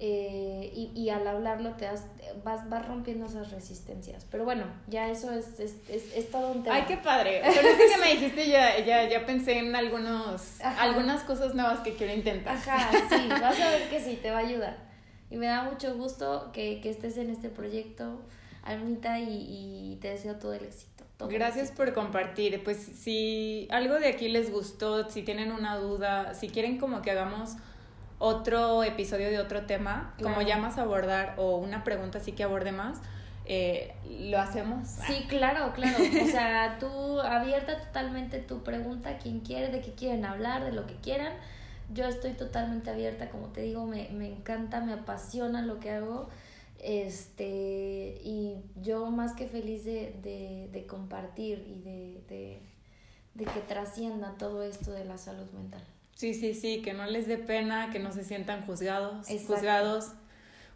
eh, y, y, al hablarlo te das, vas, vas rompiendo esas resistencias. Pero bueno, ya eso es, es, es, todo un tema. Ay, qué padre. Con esto que me dijiste ya, ya, ya pensé en algunos, algunas cosas nuevas que quiero intentar. Ajá, sí, vas a ver que sí, te va a ayudar. Y me da mucho gusto que, que estés en este proyecto. Almita, y, te deseo todo el éxito. Gracias por compartir. Pues si algo de aquí les gustó, si tienen una duda, si quieren como que hagamos otro episodio de otro tema, como ya más abordar o una pregunta así que aborde más, eh, lo hacemos. Sí, claro, claro. O sea, tú abierta totalmente tu pregunta, quien quiere, de qué quieren hablar, de lo que quieran. Yo estoy totalmente abierta, como te digo, me, me encanta, me apasiona lo que hago. Este, y yo más que feliz de, de, de compartir y de, de, de que trascienda todo esto de la salud mental. Sí, sí, sí, que no les dé pena, que no se sientan juzgados, juzgados.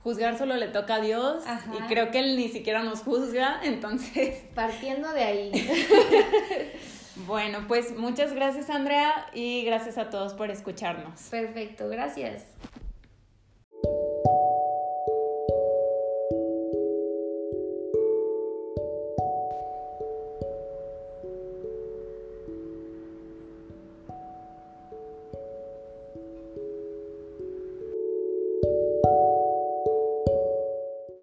Juzgar solo le toca a Dios y creo que Él ni siquiera nos juzga, entonces... Partiendo de ahí. bueno, pues muchas gracias Andrea y gracias a todos por escucharnos. Perfecto, gracias.